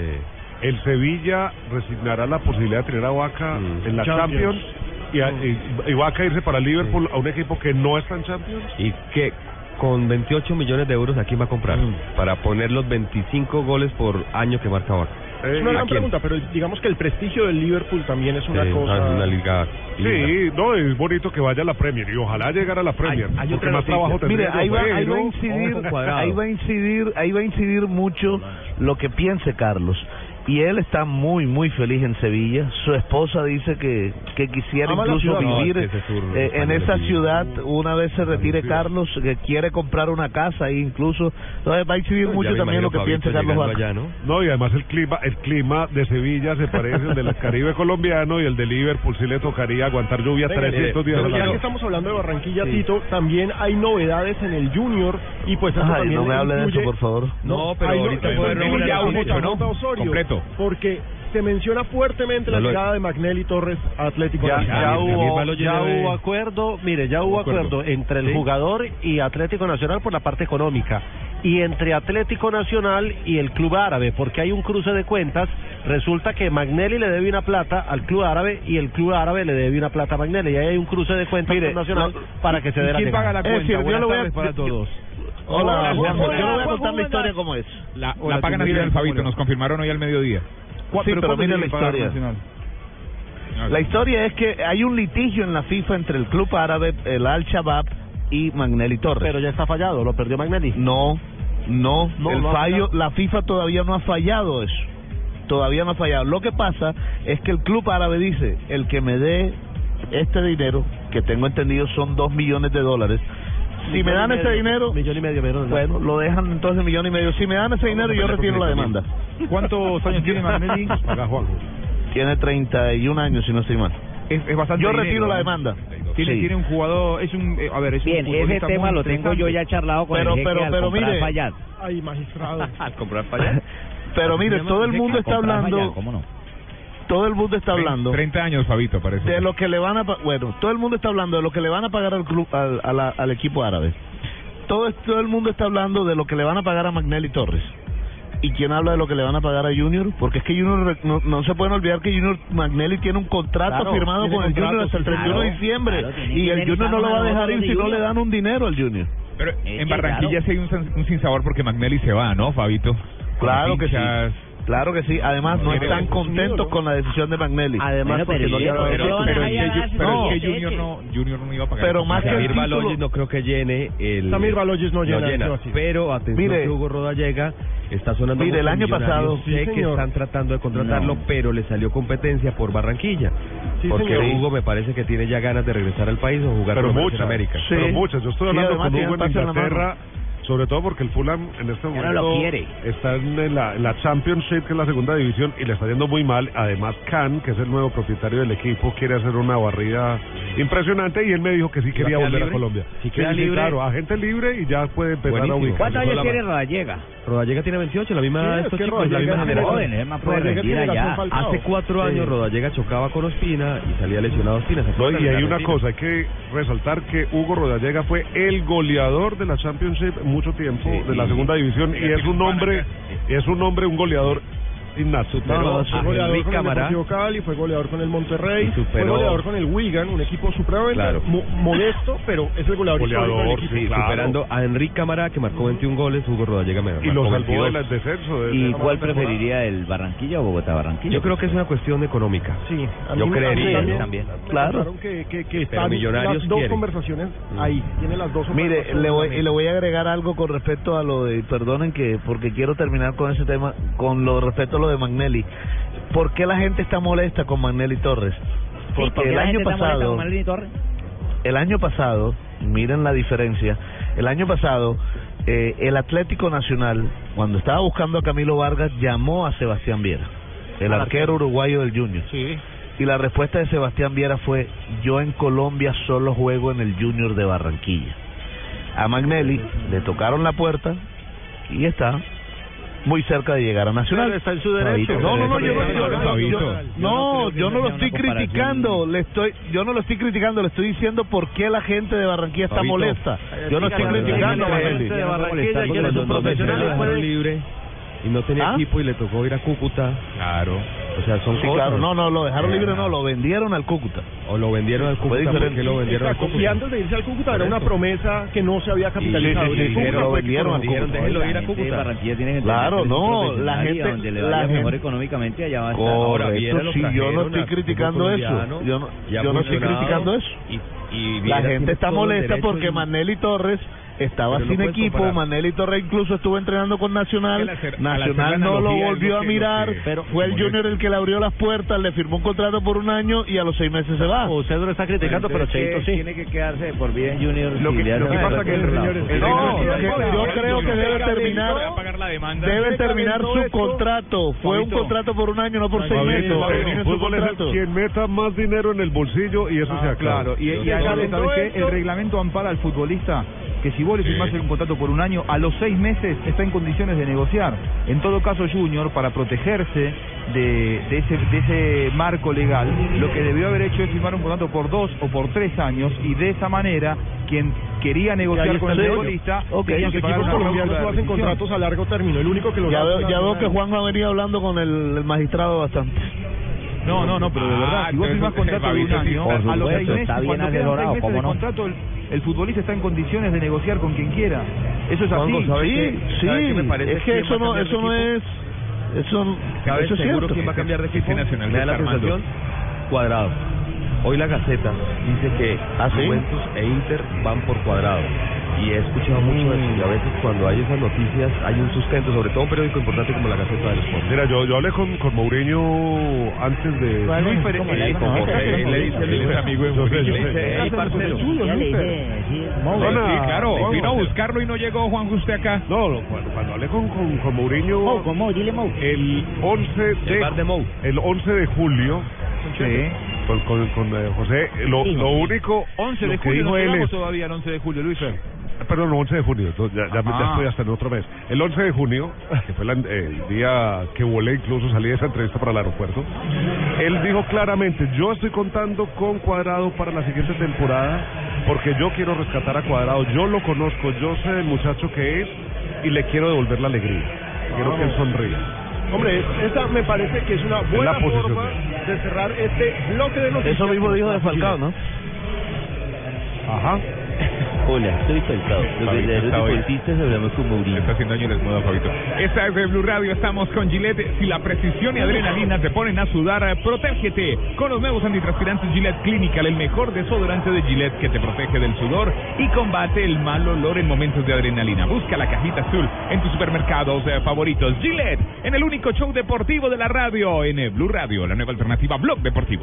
¿el Sevilla resignará la posibilidad de tener a Vaca Mm. en la Champions. Champions? Y, a- y, y Vaca irse para Liverpool a un equipo que no está en Champions? ¿Y qué? Con 28 millones de euros, ¿a quién va a comprar? Mm. Para poner los 25 goles por año que marca Vaca. Eh, Es una ¿a gran pregunta, pero digamos que el prestigio del Liverpool también es una Sí, cosa. una liga. linda. Sí, no, es bonito que vaya a la Premier y ojalá llegara a la Premier, hay porque otra más trabajo. Mire, ahí va, ahí va a incidir, ahí va a incidir, ahí va a incidir mucho lo que piense Carlos. Y él está muy, muy feliz en Sevilla. Su esposa dice que, que quisiera Ama incluso ciudad. No, vivir es que ese sur eh, en esa ciudad una vez se retire Carlos, que quiere comprar una casa ahí incluso. Entonces va a incidir Ya mucho también lo que piense Carlos allá, ¿no? No, y además el clima, el clima de Sevilla se parece al del Caribe colombiano y el de Liverpool sí le tocaría aguantar lluvia Venga, 300 días pero ya que estamos hablando de Barranquilla, Tito, también hay novedades en el Junior y pues eso Ay, también no me hable de eso, por favor. No, pero hay ahorita puede a el título, JJ porque se menciona fuertemente la No lo- llegada de Magnelli Torres a Atlético Ya, Nacional. ya hubo, ya acuerdo, mire, ya hubo acuerdo. acuerdo entre el Sí. jugador y Atlético Nacional por la parte económica y entre Atlético Nacional y el club árabe, porque hay un cruce de cuentas. Resulta que Magnelli le debe una plata al club árabe y el club árabe le debe una plata a Magnelli. Y ahí hay un cruce de cuentas Mire, con Nacional no, para que se dé la ¿Quién paga la Es cuenta? decir, yo le voy a- para yo- todos. Hola, Hola, Juanjo, hola, yo le voy a contar la historia como es. La, Hola, la paga. Fabito, ¿Cómo le nos confirmaron hoy al mediodía. ¿Cu- Sí, pero cuándo mire tiene la historia. Nacional? La historia es que hay un litigio en la FIFA entre el club árabe, el Al-Shabaab y Magnelli Torres. Pero ya está fallado, lo perdió Magnelli. No, no, No, el no fallo, la FIFA todavía no ha fallado eso. Todavía no ha fallado. Lo que pasa es que el club árabe dice, el que me dé este dinero, que tengo entendido son dos millones de dólares, si me dan ese medio, dinero, millón y medio, perdón. bueno, lo dejan entonces millón y medio. Si me dan ese dinero, yo retiro la demanda. ¿Cuántos años tiene Magnelli? Tiene 31 años, si no estoy mal. Es, es bastante Yo dinero, retiro la ¿no? demanda. Tiene, Sí. tiene un jugador, es un, eh, a ver, es Bien, un ese tema lo tengo yo ya charlado con Pero- el jeque pero- al pero comprar mire- fallar. Ay, magistrado. Al comprar allá. Pero mire, todo el mundo está hablando, fallar, ¿Cómo no? Todo el mundo está hablando 30 años, Fabito, parece. de lo que le van a pa- bueno todo el mundo está hablando de lo que le van a pagar al club al, a la- al equipo árabe. Todo es- todo el mundo está hablando de lo que le van a pagar a Magnelli Torres. Y quién habla de lo que le van a pagar a Junior porque es que Junior no, no se pueden olvidar que Junior Magnelli tiene un contrato Claro, firmado con el Junior hasta el sí, 31 de diciembre. Claro, y el Junior no lo va a dejar de ir si no le dan un dinero al Junior. Pero en Barranquilla sí hay un, un sinsabor porque Magnelli se va, ¿no, Fabito? Claro que sí. Claro que sí. Además, no están contentos ¿no? con la decisión de Magnelli. Además, porque no pero, tiene- pero, pero- es que- pero no, es que Junior no, Junior no iba a pagar. Pero más que Samir Baloyes no creo que llene el... Samir Baloyes no llena, así. Pero atención Mire. que Hugo Rodallega está sonando Mire, el año pasado- Sé Sí, que están tratando de contratarlo, No. pero le salió competencia por Barranquilla. Sí, porque señor. Hugo me parece que tiene ya ganas de regresar al país o jugar Pero con muchas, en América. pero muchas. Yo estoy Sí, hablando además con Hugo en Inglaterra, sobre todo porque el Fulham en este no momento lo quiere. está en la, en la Championship, que es la segunda división, y le está yendo muy mal. Además, Khan, que es el nuevo propietario del equipo, quiere hacer una barrida impresionante y él me dijo que sí quería volver a libre? Colombia. Si Sí, queda sí, libre. claro, agente libre y ya puede empezar Buenísimo. a ubicar. ¿Cuántos años tiene Rodallega? Rodallega tiene 28, la misma edad de Sí, estos es que chicos, la misma joven, es más Falcao. Hace cuatro Sí. años Rodallega chocaba con Ospina y salía lesionado Ospina. ¿se No, y hay una cosa, hay que resaltar que Hugo Rodallega fue el goleador de la Championship mucho tiempo, de la segunda división, y es un hombre, es un hombre, un goleador innato. No, no, fue goleador Henry con el. Deportivo Cali, fue goleador con el Monterrey, Y fue superó- goleador con el Wigan, un equipo supremamente Claro. mo- modesto, pero es el goleador, histórico del equipo. sí, superando a Henry Cámara que marcó 21 goles, Hugo Rodallega me Y lo marcó salvó 22. del descenso. de- ¿Y cuál preferiría, el Barranquilla o Bogotá? Barranquilla. Yo creo que es una cuestión económica. Sí, Yo creería también. también. Claro. Que, que, que Pero están Millonarios las dos quiere. conversaciones ahí, tiene las dos Mire, le voy, y le voy a agregar algo con respecto a lo de, perdonen que, porque quiero terminar con ese tema, con lo respecto a lo de Magnelli. ¿Por qué la gente está molesta con Magnelli Torres? Porque ¿por qué el año pasado, el año pasado, miren la diferencia, el año pasado eh, el Atlético Nacional, cuando estaba buscando a Camilo Vargas, llamó a Sebastián Viera, el arquero uruguayo del Junior. Y la respuesta de Sebastián Viera fue, yo en Colombia solo juego en el Junior de Barranquilla. A Magnelli le tocaron la puerta y está muy cerca de llegar a Nacional. Está en su derecho. No, no, no, yo no, yo- yo- yo- Fabito. no, yo no lo estoy criticando, le estoy, yo no lo estoy criticando, le estoy diciendo por qué la gente de Barranquilla está Fabito. molesta. Yo no estoy criticando a Magnelli. gente de Barranquilla, que libre y no tenía ¿Ah? equipo y le tocó ir a Cúcuta. Claro. O sea, son Sí, cosas. claro, no, no, lo dejaron libre, no, lo vendieron al Cúcuta. O lo vendieron al Cúcuta, ¿por diferente. qué lo vendieron al Cúcuta? y antes de irse al Cúcuta era una promesa que no se había capitalizado. Sí, sí, pero lo vendieron al equipo- Cúcuta. Déjelo ir a Cúcuta. Barranquilla tiene que Claro, no, la y gente- donde le la vaya mejor gente- económicamente allá va a estar. Correcto, sí, yo no estoy criticando eso. Yo no, yo no estoy criticando eso. La gente está molesta porque Manelli Torres estaba sin equipo, comparar. Manelli Torres incluso estuvo entrenando con Nacional, hacer- Nacional no lo volvió a mirar, pero fue el. Junior el que le abrió las puertas, le firmó un contrato por un año y a los seis meses se va. Usted lo está criticando, pero Cheito sí. Tiene que quedarse por vida en Junior. Lo que- lo pasa que el señor No, yo creo que debe terminar, debe terminar su contrato. Fue un contrato por un año, no por seis meses. quien meta más dinero en el bolsillo y eso Ah, se acaba. Claro, y. El reglamento ampara al futbolista que si vos le firmás un contrato por un año, a los seis meses está en condiciones de negociar. En todo caso, Junior, para protegerse de, de ese, de ese marco legal, lo que debió haber hecho es firmar un contrato por dos o por tres años y de esa manera, quien quería negociar con el futbolista Ok, los que pagar equipos colombianos hacen contratos a largo término. El único que lo Ya veo, ya veo que. Juan ha venido hablando con el, el magistrado bastante. No, no, no, pero de verdad, si vos firmás contrato de un año, Por a los supuesto, seis meses, está bien cuando quedan seis meses ¿cómo de no? contrato, el, futbolista está en condiciones de negociar con quien quiera. Eso es así. Juanjo, ¿sabe Sí, sí, ¿Sabe qué me parece? es que ¿Quién va eso no, eso no es, eso, ¿Sabes eso es seguro cierto. quién va a cambiar de equipo? Nacional, Me da la sensación cuadrado. Hoy la Gaceta dice que ¿Ah, sí? Juventus e Inter van por cuadrado. Y he escuchado mucho eso. Y a veces cuando hay esas noticias hay un sustento, sobre todo un periódico importante como la Gaceta del Sport. Mira, yo, yo hablé con, con Mourinho antes de... Luis Fer- ¿Cómo eh, él le dice Luis, amigo de Mourinho. sé. Le dice, vino a buscarlo y no llegó Juan usted acá. No, cuando, cuando hablé con, con, con Mourinho... Mou, con El 11 de... bar de Mou. El 11 de julio... Sí. Con, con, con, eh, José, lo, lo único... 11 lo de julio, no él es- todavía el 11 de julio, Luis Fer. Perdón, el 11 de junio, ya, ya, Ah. ya estoy hasta en otro mes. El 11 de junio, que fue la- el día que volé, incluso salí de esa entrevista para el aeropuerto, él dijo claramente, yo estoy contando con Cuadrado para la siguiente temporada, porque yo quiero rescatar a Cuadrado, yo lo conozco, yo sé el muchacho que es y le quiero devolver la alegría. Quiero que él sonría. Hombre, esa me parece que es una buena forma de cerrar este bloque de noticias. Eso mismo dijo de Falcao, ¿no? Ajá. Hola, soy Falcao. Los verdaderos deportistas hablamos con Mourinho. Está haciendo años desnudo, Fabito. Esta es de Blue Radio, estamos con Gillette. Si la precisión y adrenalina te ponen a sudar, protégete con los nuevos antitranspirantes Gillette Clinical, el mejor desodorante de Gillette que te protege del sudor y combate el mal olor en momentos de adrenalina. Busca la cajita azul en tus supermercados eh, favoritos. Gillette, en el único show deportivo de la radio, en eh, Blue Radio, la nueva alternativa Blog Deportivo.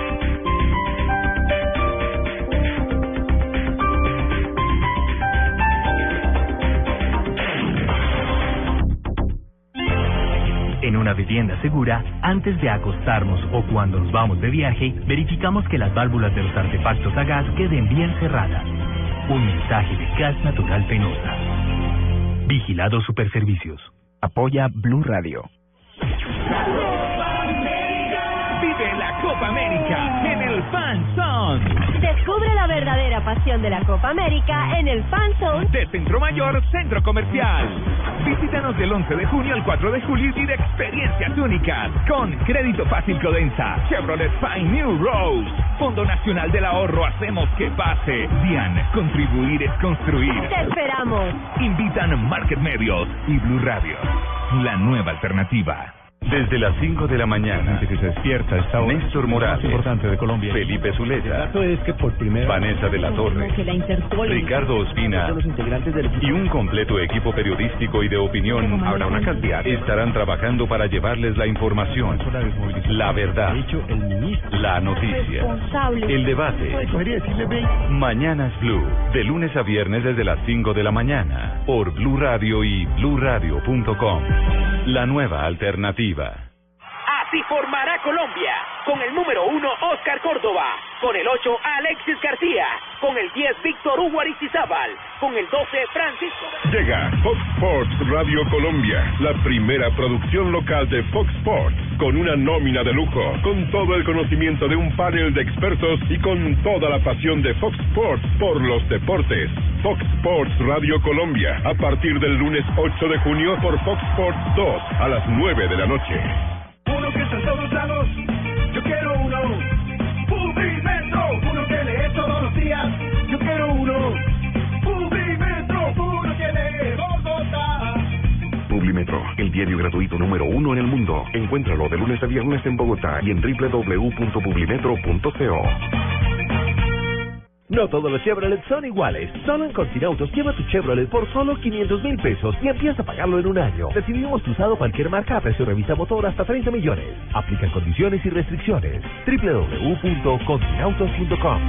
En una vivienda segura, antes de acostarnos o cuando nos vamos de viaje, verificamos que las válvulas de los artefactos a gas queden bien cerradas. Un mensaje de Gas Natural Penosa. Vigilado Superservicios. Apoya Blue Radio. Vive la Copa América en el Fan Zone Descubre la verdadera pasión de la Copa América en el Fan Zone de Centro Mayor Centro Comercial. Visítanos del 11 de junio al 4 de julio y vive experiencias únicas con Crédito Fácil Codensa, Chevrolet Fine New Rose, Fondo Nacional del Ahorro Hacemos que pase. DIAN, contribuir es construir. Te esperamos. Invitan Market Medios y Blue Radio, la nueva alternativa. Desde las 5 de la mañana, que se despierta esta hora, Néstor Morales, importante de Colombia, Felipe Zuleta, es que por primera Vanessa de la Torre, Ricardo Ospina. y un completo equipo periodístico y de opinión. Habrá una cantidad. Estarán trabajando para llevarles la información, la verdad, la noticia, el debate. Mañanas Blue, de lunes a viernes desde las 5 de la mañana, por Blue Radio y bluradio.com. La nueva alternativa. Viva. Así formará Colombia. Con el número 1 Oscar Córdoba. Con el 8 Alexis García. Con el 10 Víctor Hugo Aristizábal. Con el 12 Francisco. Llega Fox Sports Radio Colombia, la primera producción local de Fox Sports, con una nómina de lujo, con todo el conocimiento de un panel de expertos y con toda la pasión de Fox Sports por los deportes. Fox Sports Radio Colombia, a partir del lunes 8 de junio por Fox Sports 2 a las 9 de la noche. Uno que está en todos lados, yo quiero uno. Publimetro, uno que lee todos los días, yo quiero uno. Publimetro, uno que lee Bogotá. Publimetro, el diario gratuito número uno en el mundo. Encuéntralo de lunes a viernes en Bogotá y en www.publimetro.co. No todos los Chevrolet son iguales. Solo en Continautos lleva tu Chevrolet por solo 500 mil pesos y empieza a pagarlo en un año. Recibimos tu usado cualquier marca a precio revisa motor hasta 30 millones. Aplican condiciones y restricciones. www.continautos.com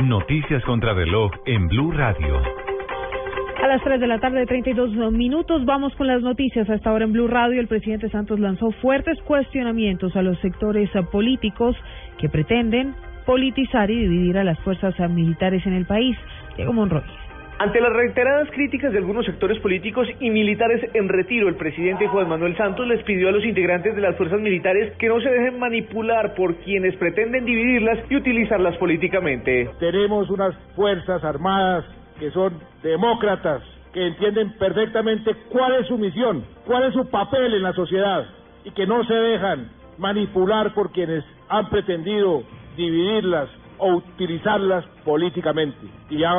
Noticias contra reloj en Blue Radio. A las 3 de la tarde, 32 minutos, vamos con las noticias. A esta hora en Blue Radio, el presidente Santos lanzó fuertes cuestionamientos a los sectores políticos que pretenden politizar y dividir a las fuerzas militares en el país. Diego Monroy. Ante las reiteradas críticas de algunos sectores políticos y militares en retiro, el presidente Juan Manuel Santos les pidió a los integrantes de las fuerzas militares que no se dejen manipular por quienes pretenden dividirlas y utilizarlas políticamente. Tenemos unas fuerzas armadas que son demócratas, que entienden perfectamente cuál es su misión, cuál es su papel en la sociedad y que no se dejan manipular por quienes han pretendido dividirlas o utilizarlas políticamente. Y ya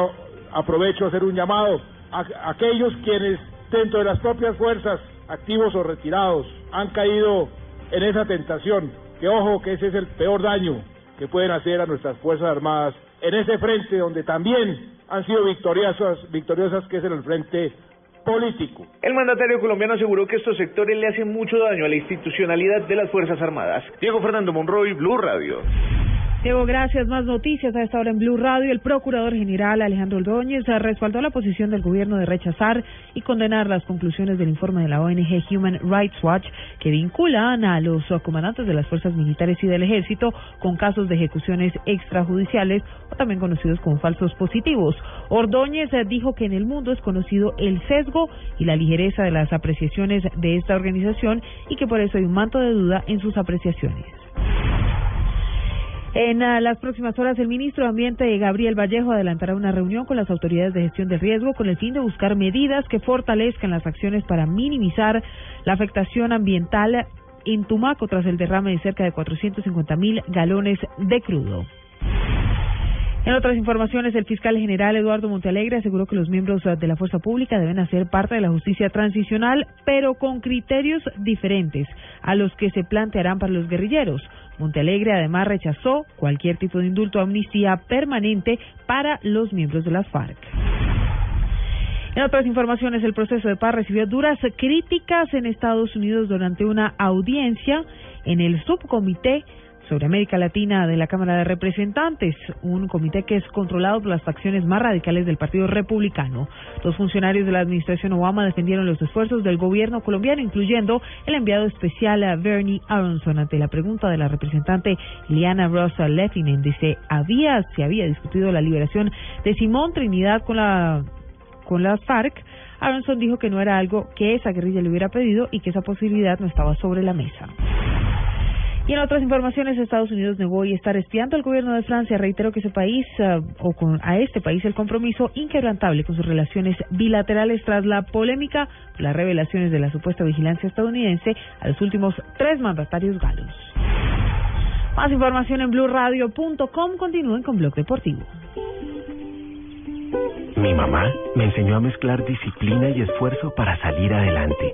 aprovecho a hacer un llamado a aquellos quienes dentro de las propias fuerzas, activos o retirados, han caído en esa tentación, que ojo que ese es el peor daño que pueden hacer a nuestras Fuerzas Armadas en ese frente donde también han sido victoriosas, victoriosas que es en el frente político. El mandatario colombiano aseguró que estos sectores le hacen mucho daño a la institucionalidad de las Fuerzas Armadas. Diego Fernando Monroy, Blue Radio. Diego, gracias. Más noticias a esta hora en Blue Radio. El procurador general Alejandro Ordóñez respaldó la posición del gobierno de rechazar y condenar las conclusiones del informe de la ONG Human Rights Watch que vinculan a los comandantes de las fuerzas militares y del ejército con casos de ejecuciones extrajudiciales o también conocidos como falsos positivos. Ordóñez dijo que en el mundo es conocido el sesgo y la ligereza de las apreciaciones de esta organización y que por eso hay un manto de duda en sus apreciaciones. En uh, las próximas horas, el ministro de Ambiente, Gabriel Vallejo, adelantará una reunión con las autoridades de gestión de riesgo con el fin de buscar medidas que fortalezcan las acciones para minimizar la afectación ambiental en Tumaco tras el derrame de cerca de 450 mil galones de crudo. En otras informaciones, el fiscal general Eduardo Montealegre aseguró que los miembros de la fuerza pública deben hacer parte de la justicia transicional, pero con criterios diferentes a los que se plantearán para los guerrilleros. Montealegre además rechazó cualquier tipo de indulto o amnistía permanente para los miembros de las FARC. En otras informaciones, el proceso de paz recibió duras críticas en Estados Unidos durante una audiencia en el subcomité sobre América Latina de la Cámara de Representantes, un comité que es controlado por las facciones más radicales del Partido Republicano. Los funcionarios de la administración Obama defendieron los esfuerzos del gobierno colombiano, incluyendo el enviado especial a Bernie Aronson ante la pregunta de la representante Liana Rosa Leffinen dice había se había discutido la liberación de Simón Trinidad con la con las FARC. Aronson dijo que no era algo que esa guerrilla le hubiera pedido y que esa posibilidad no estaba sobre la mesa. Y en otras informaciones, Estados Unidos negó hoy estar espiando al gobierno de Francia. Reiteró que ese país, uh, o con a este país, el compromiso inquebrantable con sus relaciones bilaterales tras la polémica las revelaciones de la supuesta vigilancia estadounidense a los últimos tres mandatarios galos. Más información en blueradio.com. Continúen con Blog Deportivo. Mi mamá me enseñó a mezclar disciplina y esfuerzo para salir adelante,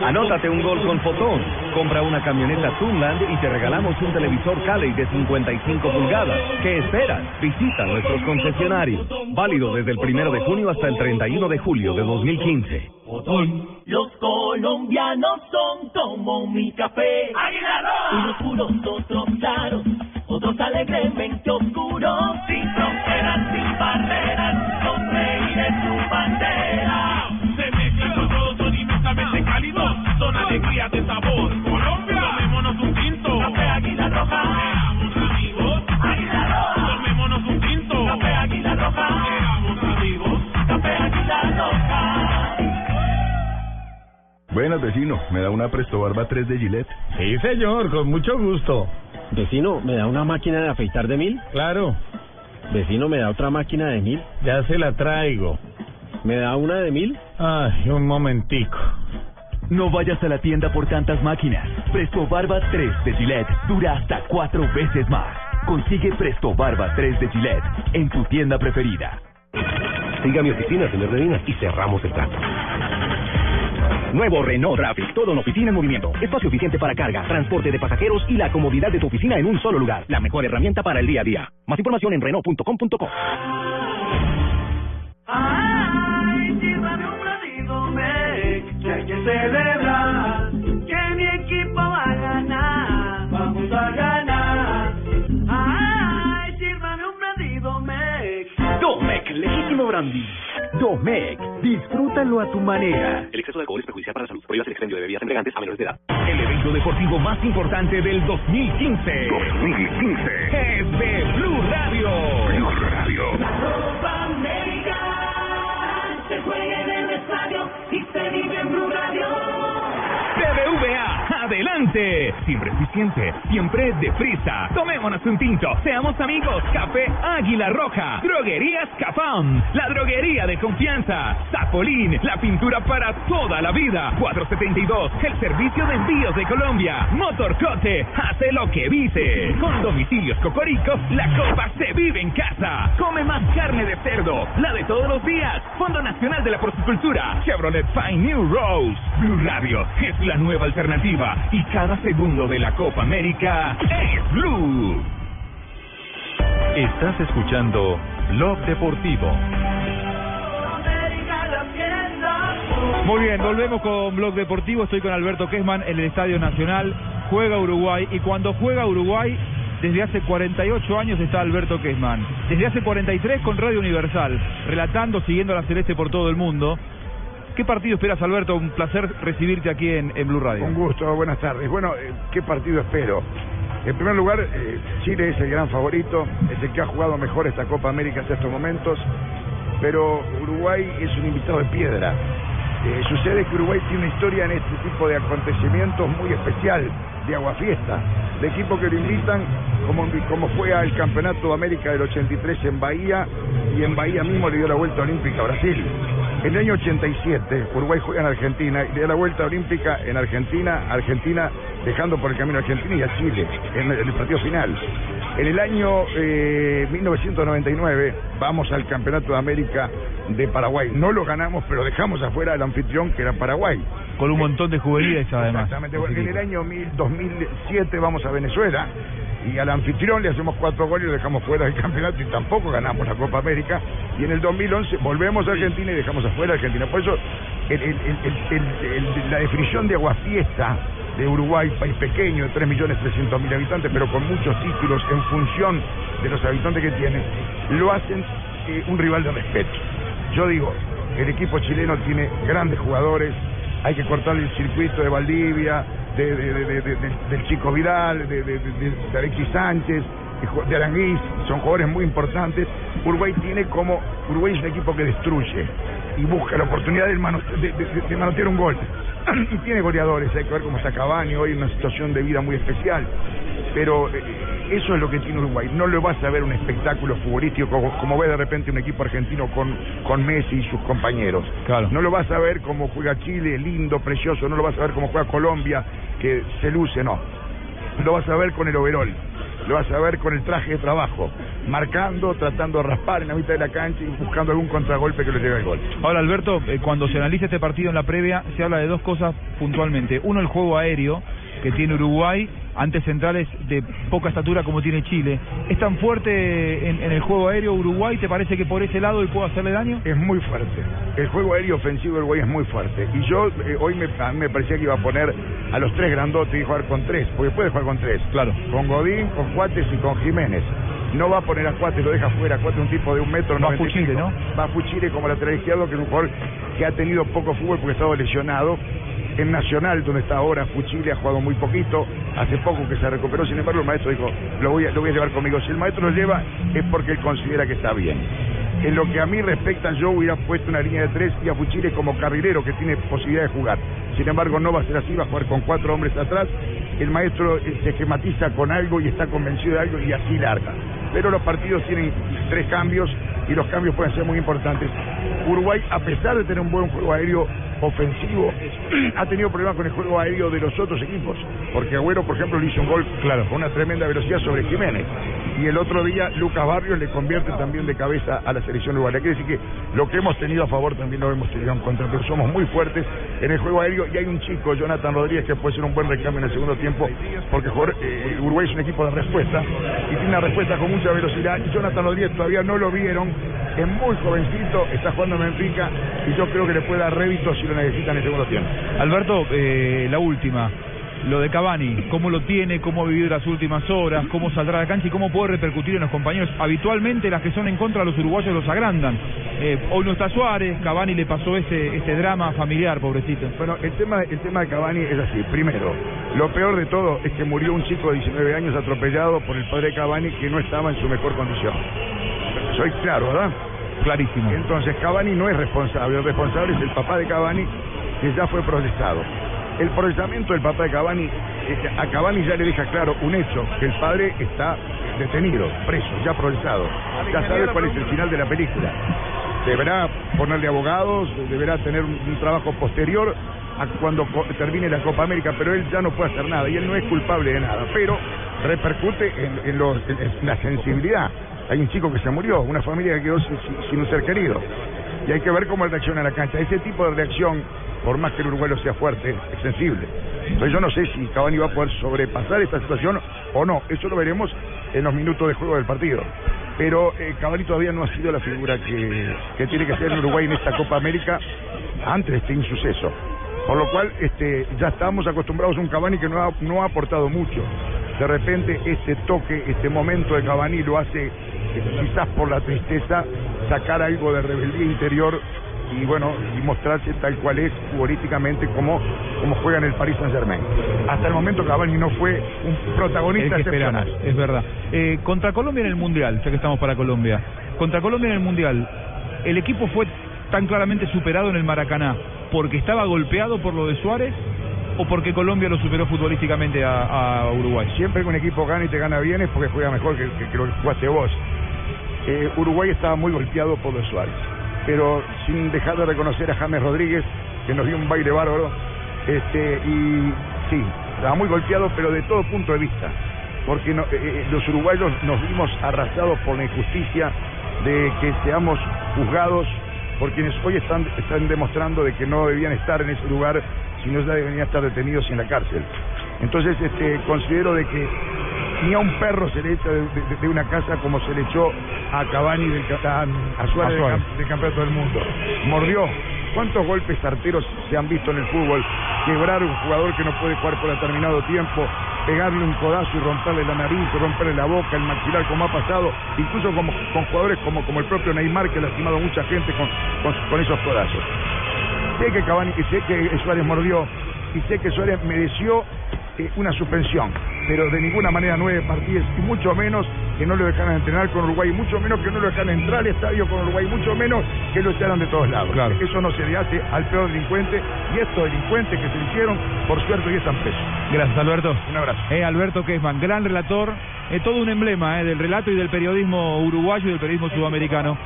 Anótate un gol con Fotón. Compra una camioneta Tunland y te regalamos un televisor Cali de 55 pulgadas. ¿Qué esperas? Visita nuestros concesionarios. Válido desde el primero de junio hasta el 31 de julio de 2015. Los colombianos son como mi café. Unos puros, otros claros, otros alegremente oscuros. Sin fronteras, sin barreras, con reír en su bandera. Son alegrías de sabor. Colombia, tomémonos un tinto. Café Águila Roja. Seamos amigos. Águila Roja. Tomémonos un tinto. Café Águila Roja. Seamos amigos. Café Águila Roja. Buenas, vecino. ¿Me da una Presto Barba 3 de Gillette? Sí, señor, con mucho gusto. Vecino, ¿me da una máquina de afeitar de mil? Claro. Vecino, ¿me da otra máquina de mil? Ya se la traigo. ¿Me da una de mil? Ay, un momentico. No vayas a la tienda por tantas máquinas. Presto Barba 3 de Gillette dura hasta cuatro veces más. Consigue Presto Barba 3 de Gillette en tu tienda preferida. Siga a mi oficina, señor Medina, y cerramos el trato. Nuevo Renault Traffic, todo en oficina en movimiento. Espacio eficiente para carga, transporte de pasajeros y la comodidad de tu oficina en un solo lugar. La mejor herramienta para el día a día. Más información en Renault.com.co. celebrar que mi equipo va a ganar. Vamos a ganar. Ay, sírvame un platito, Mec. Domec, legítimo brandy. Domec, disfrútalo a tu manera. El exceso de alcohol es perjudicial para la salud. Prohíbas el expendio de bebidas embriagantes a menores de edad. El evento deportivo más importante del 2015. 2015. Es de Blue Radio. Blue Radio. Copa América se juega en el estadio adelante. Siempre eficiente, siempre deprisa. Tomémonos un tinto, seamos amigos. Café Águila Roja. Droguerías Cafam, la droguería de confianza. Zapolín, la pintura para toda la vida. 472, el servicio de envíos de Colombia. Motorcote, hace lo que dice. Con domicilios Cocorico, la copa se vive en casa. Come más carne de cerdo, la de todos los días. Fondo Nacional de la Porcicultura. Chevrolet Fine New Rose. Blue Radio es la nueva alternativa. Cada segundo de la Copa América es Blue. Estás escuchando Blog Deportivo. Muy bien, volvemos con Blog Deportivo. Estoy con Alberto Kesman en el Estadio Nacional. Juega Uruguay y cuando juega Uruguay, desde hace 48 años está Alberto Kesman. Desde hace 43 con Radio Universal, relatando, siguiendo la Celeste por todo el mundo. ¿Qué partido esperas, Alberto? Un placer recibirte aquí en, Blue Radio. Un gusto, buenas tardes. Bueno, eh, ¿qué partido espero? En primer lugar, eh, Chile es el gran favorito, es el que ha jugado mejor esta Copa América hasta estos momentos, pero Uruguay es un invitado de piedra. Eh, sucede que Uruguay tiene una historia en este tipo de acontecimientos muy especial, de aguafiesta, de equipo que lo invitan, como, como fue al Campeonato de América del 83 en Bahía, y en Bahía mismo le dio la vuelta olímpica a Brasil. En el año 87, Uruguay juega en Argentina y le da la vuelta olímpica en Argentina, Argentina dejando por el camino a Argentina y a Chile en el partido final. En el año eh, 1999 vamos al Campeonato de América de Paraguay. No lo ganamos, pero dejamos afuera al anfitrión que era Paraguay. Con un montón de juveniles además. Exactamente. En el año 2007 vamos a Venezuela y al anfitrión le hacemos cuatro goles y lo dejamos fuera del campeonato y tampoco ganamos la Copa América. Y en el 2011 volvemos a Argentina y dejamos afuera a Argentina. Por eso el- la definición de aguafiesta de Uruguay, país pequeño de 3.300.000 habitantes, pero con muchos títulos en función de los habitantes que tiene, lo hacen eh, un rival de respeto. Yo digo, el equipo chileno tiene grandes jugadores, hay que cortarle el circuito de Valdivia, de, de- de- de- de- de- del Chico Vidal, de, Alexis Sánchez, de Aranguiz, son jugadores muy importantes. Uruguay tiene como, Uruguay es un equipo que destruye y busca la oportunidad de manotear un gol. y tiene goleadores, hay que ver cómo está Cavani hoy en una situación de vida muy especial. Pero eh, eso es lo que tiene Uruguay. No lo vas a ver un espectáculo futbolístico como, como ve de repente un equipo argentino con, con Messi y sus compañeros. Claro. No lo vas a ver como juega Chile, lindo, precioso. No lo vas a ver como juega Colombia, que se luce, no. Lo vas a ver con el overol. Lo vas a ver con el traje de trabajo, marcando, tratando de raspar en la mitad de la cancha y buscando algún contragolpe que le lleve al gol. Ahora, Alberto, eh, cuando se analiza este partido en la previa, se habla de dos cosas puntualmente. Uno, el juego aéreo que tiene Uruguay ante centrales de poca estatura como tiene Chile. ¿Es tan fuerte en, en el juego aéreo Uruguay? ¿Te parece que por ese lado él puede hacerle daño? Es muy fuerte. El juego aéreo ofensivo de Uruguay es muy fuerte. Y yo eh, hoy me, a mí me parecía que iba a poner a los tres grandotes y jugar con tres, porque puede jugar con tres. Claro. Con Godín, con Cuates y con Jiménez. No va a poner a Cuates, lo deja fuera. Cuates es un tipo de un metro. Va a 95. Fuchile, ¿no? Va a Fuchile como lateral izquierdo, que es un jugador que ha tenido poco fútbol porque ha estado lesionado. En Nacional, donde está ahora Fuchile, ha jugado muy poquito. Hace poco que se recuperó. Sin embargo, el maestro dijo, lo voy a, lo voy a llevar conmigo. Si el maestro lo lleva, es porque él considera que está bien. En lo que a mí respecta, yo hubiera puesto una línea de tres y a Fuchile como carrilero que tiene posibilidad de jugar. Sin embargo, no va a ser así, va a jugar con cuatro hombres atrás. El maestro eh, se esquematiza con algo y está convencido de algo y así larga. Pero los partidos tienen tres cambios y los cambios pueden ser muy importantes. Uruguay, a pesar de tener un buen juego aéreo ofensivo, ha tenido problemas con el juego aéreo de los otros equipos. Porque Agüero, por ejemplo, le hizo un gol claro. con una tremenda velocidad sobre Jiménez. Y el otro día Lucas Barrios le convierte también de cabeza a la selección uruguaya. Quiere decir que lo que hemos tenido a favor también lo hemos tenido en contra, pero somos muy fuertes en el juego aéreo y hay un chico, Jonathan Rodríguez, que puede ser un buen recambio en el segundo tiempo, porque eh, Uruguay es un equipo de respuesta y tiene una respuesta con mucha velocidad. Y Jonathan Rodríguez todavía no lo vieron, es muy jovencito, está jugando en Benfica y yo creo que le puede dar rédito si lo necesita en segundo tiempo. Alberto, eh, la última. Lo de Cavani, cómo lo tiene, cómo ha vivido las últimas horas, cómo saldrá a la cancha y cómo puede repercutir en los compañeros. Habitualmente las que son en contra los uruguayos los agrandan. Eh, hoy no está Suárez, Cavani le pasó este, este drama familiar, pobrecito. Bueno, el tema, el tema de Cavani es así. Primero, lo peor de todo es que murió un chico de 19 años atropellado por el padre Cavani que no estaba en su mejor condición. Soy claro, ¿verdad? Clarísimo. Entonces Cavani no es responsable, el responsable es el papá de Cavani que ya fue procesado. El procesamiento del papá de Cavani, eh, a Cavani ya le deja claro un hecho, que el padre está detenido, preso, ya procesado. Ya sabe cuál es el final de la película. Deberá ponerle abogados, deberá tener un, trabajo posterior a cuando termine la Copa América, pero él ya no puede hacer nada y él no es culpable de nada, pero repercute en, en los- en la sensibilidad. Hay un chico que se murió, una familia que quedó sin, un ser querido. Y hay que ver cómo reacciona la cancha. Ese tipo de reacción, por más que el uruguayo sea fuerte, es sensible. Entonces yo no sé si Cavani va a poder sobrepasar esta situación o no. Eso lo veremos en los minutos de juego del partido. Pero eh, Cavani todavía no ha sido la figura que, que tiene que ser en Uruguay en esta Copa América antes de este insuceso. Por lo cual este, ya estamos acostumbrados a un Cavani que no ha, no ha aportado mucho. De repente este toque, este momento de Cavani lo hace, eh, quizás por la tristeza, sacar algo de rebeldía interior y bueno, y mostrarse tal cual es futbolísticamente como, como juega en el Paris Saint Germain. Hasta el momento Cavani no fue un protagonista excepcional. es verdad. Eh, contra Colombia en el Mundial, ya que estamos para Colombia. Contra Colombia en el Mundial, ¿el equipo fue tan claramente superado en el Maracaná porque estaba golpeado por lo de Suárez o porque Colombia lo superó futbolísticamente a, Uruguay? Siempre que un equipo gana y te gana bien es porque juega mejor que, que- lo que jugaste vos. Eh, Uruguay estaba muy golpeado por lo de Suárez, pero sin dejar de reconocer a James Rodríguez, que nos dio un baile bárbaro. Este, y sí, estaba muy golpeado, pero de todo punto de vista. Porque no- eh, eh, los uruguayos nos vimos arrasados por la injusticia de que seamos juzgados por quienes hoy están, están demostrando de que no debían estar en ese lugar, sino ya deberían estar detenidos en la cárcel. Entonces, este, considero de que ni a un perro se le echa de, de- de una casa como se le echó a Cavani del, a, a Suárez, del del campeonato del mundo. Mordió. ¿Cuántos golpes arteros se han visto en el fútbol? Quebrar un jugador que no puede jugar por determinado tiempo, pegarle un codazo y romperle la nariz, romperle la boca, el maxilar, como ha pasado, incluso como, con jugadores como, el propio Neymar, que ha lastimado a mucha gente con esos codazos. Sé que Cavani, sé que Suárez mordió y sé que Suárez mereció eh, una suspensión, pero de ninguna manera nueve partidos y mucho menos que no lo dejaran entrenar con Uruguay, mucho menos que no lo dejaran entrar al estadio con Uruguay, mucho menos que lo echaran de todos lados. Eso no se le hace al peor delincuente y estos delincuentes que se le hicieron, por suerte, hoy están presos. Gracias, Alberto. Un abrazo. Eh, Alberto Kesman, gran relator, eh, todo un emblema eh, del relato y del periodismo uruguayo y del periodismo sudamericano.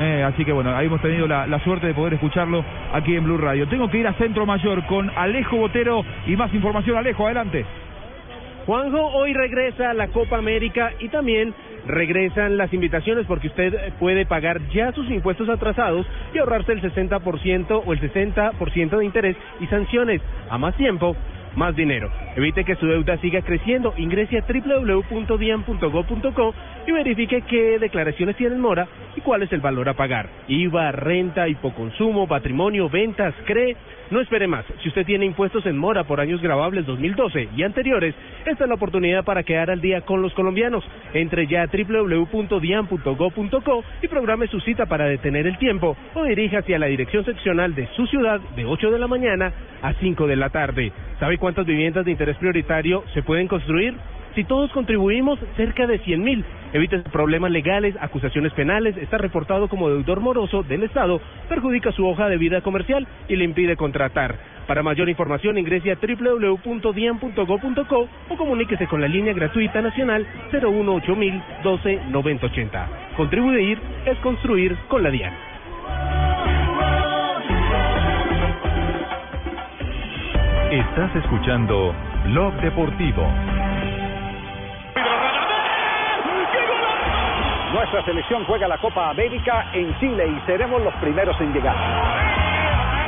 Eh, así que bueno, ahí hemos tenido la, la suerte de poder escucharlo aquí en Blue Radio. Tengo que ir a Centro Mayor con Alejo Botero y más información. Alejo, adelante. Juanjo, hoy regresa la Copa América y también regresan las invitaciones porque usted puede pagar ya sus impuestos atrasados y ahorrarse el 60% o el 60% de interés y sanciones. A más tiempo, más dinero. Evite que su deuda siga creciendo. Ingrese a www.dian.go.co y verifique qué declaraciones tienen mora y cuál es el valor a pagar. IVA, renta, hipoconsumo, patrimonio, ventas, cree. No espere más. Si usted tiene impuestos en mora por años grabables 2012 y anteriores, esta es la oportunidad para quedar al día con los colombianos. Entre ya a www.dian.go.co y programe su cita para detener el tiempo o diríjase a la dirección seccional de su ciudad de 8 de la mañana a 5 de la tarde. ¿Sabe cuántas viviendas de interés prioritario se pueden construir? Si todos contribuimos, cerca de 100 mil. Evite problemas legales, acusaciones penales, está reportado como deudor moroso del Estado, perjudica su hoja de vida comercial y le impide contratar. Para mayor información ingrese a www.dian.go.co o comuníquese con la línea gratuita nacional 018 12 9080. Contribuir es construir con la DIAN. Estás escuchando Blog Deportivo. Nuestra selección juega la Copa América en Chile y seremos los primeros en llegar.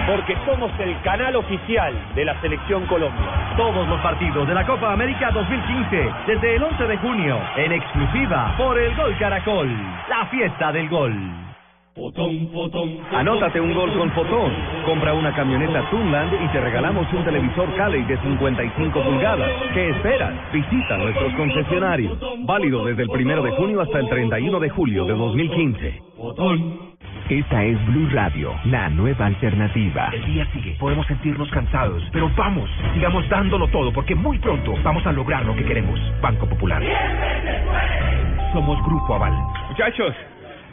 Porque somos el canal oficial de la Selección Colombia. Todos los partidos de la Copa América 2015, desde el 11 de junio, en exclusiva por el Gol Caracol, la fiesta del gol. Anótate un gol con Fotón. Compra una camioneta Tunland y te regalamos un televisor Cali de 55 pulgadas. ¿Qué esperas? Visita nuestros concesionarios. Válido desde el primero de junio hasta el 31 de julio de 2015. Esta es Blue Radio, la nueva alternativa. El día sigue, podemos sentirnos cansados, pero vamos, sigamos dándolo todo porque muy pronto vamos a lograr lo que queremos. Banco Popular. Somos Grupo Aval. Muchachos,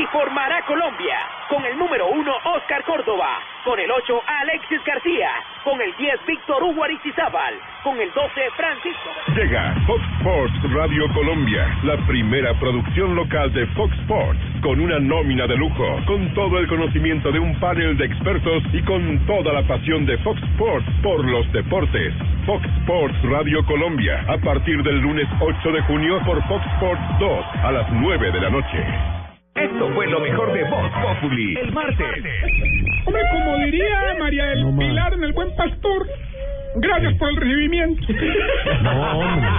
Así formará Colombia. Con el número 1, Oscar Córdoba. Con el 8, Alexis García. Con el 10, Víctor Hugo Aristizábal. Con el 12, Francisco. Llega Fox Sports Radio Colombia, la primera producción local de Fox Sports, con una nómina de lujo, con todo el conocimiento de un panel de expertos y con toda la pasión de Fox Sports por los deportes. Fox Sports Radio Colombia, a partir del lunes 8 de junio por Fox Sports 2 a las 9 de la noche. Esto fue lo mejor de Voz Populi. El martes. Hombre, como diría María del Pilar en El Buen Pastor, gracias por el recibimiento. No, hombre,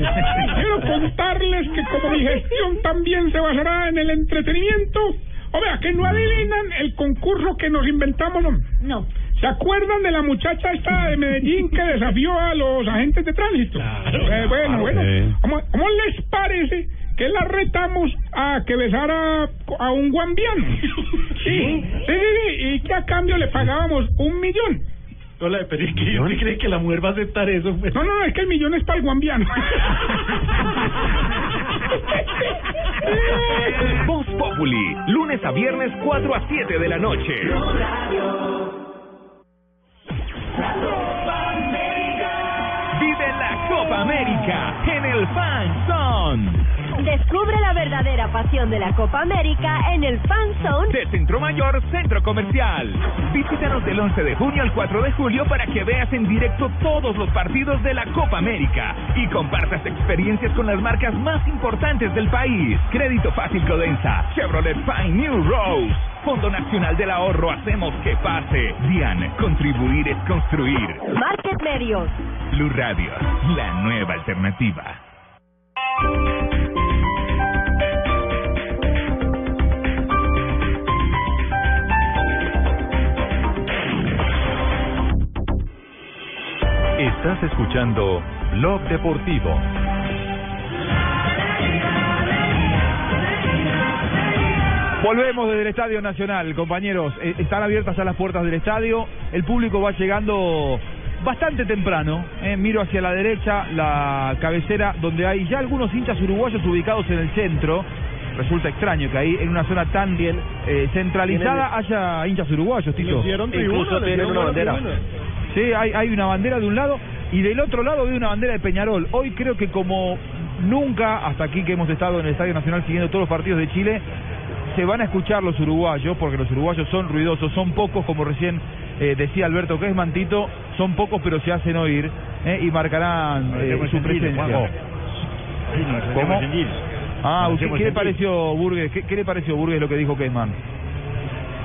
no, Quiero contarles que como mi gestión también se basará en el entretenimiento, o vea, que no adivinan el concurso que nos inventamos. No. No. ¿Se acuerdan de la muchacha esta de Medellín que desafió a los agentes de tránsito? Eh, bueno, claro. bueno. ¿Cómo, cómo les parece que la retamos a que besara a un guambiano? Sí, sí, sí, sí, y que a cambio le pagábamos un millón. Hola, pero es que ¿usted cree que la mujer va a aceptar eso? pues? No, no, no, es que el millón es para el guambiano. Voz Populi. Lunes a viernes 4 a 7 de la noche. Vive la Copa América en el Fan Zone. Descubre la verdadera pasión de la Copa América en el Fan Zone de Centro Mayor Centro Comercial. Visítanos del 11 de junio al 4 de julio para que veas en directo todos los partidos de la Copa América y compartas experiencias con las marcas más importantes del país. Crédito Fácil Codensa, Chevrolet Fine New Rose, Fondo Nacional del Ahorro Hacemos que pase. DIAN, contribuir es construir. Market Medios. Blue Radio, la nueva alternativa. Estás escuchando Blog Deportivo. Volvemos desde el Estadio Nacional, compañeros. Eh, están abiertas ya las puertas del estadio. El público va llegando bastante temprano. eh. Miro hacia la derecha, la cabecera, donde hay ya algunos hinchas uruguayos ubicados en el centro. Resulta extraño que ahí, en una zona tan bien eh, centralizada, haya hinchas uruguayos, Tito. Incluso tienen una bandera. Sí, hay, hay una bandera de un lado y del otro lado hay una bandera de Peñarol. Hoy creo que como nunca, hasta aquí que hemos estado en el Estadio Nacional siguiendo todos los partidos de Chile, se van a escuchar los uruguayos, porque los uruguayos son ruidosos, son pocos, como recién eh, decía Alberto que es Mantito, son pocos pero se hacen oír eh, y marcarán eh, su presencia. ¿Cómo? Ah, ¿qué, qué le pareció Burgues? ¿Qué, qué le pareció Burgues lo que dijo Kesman?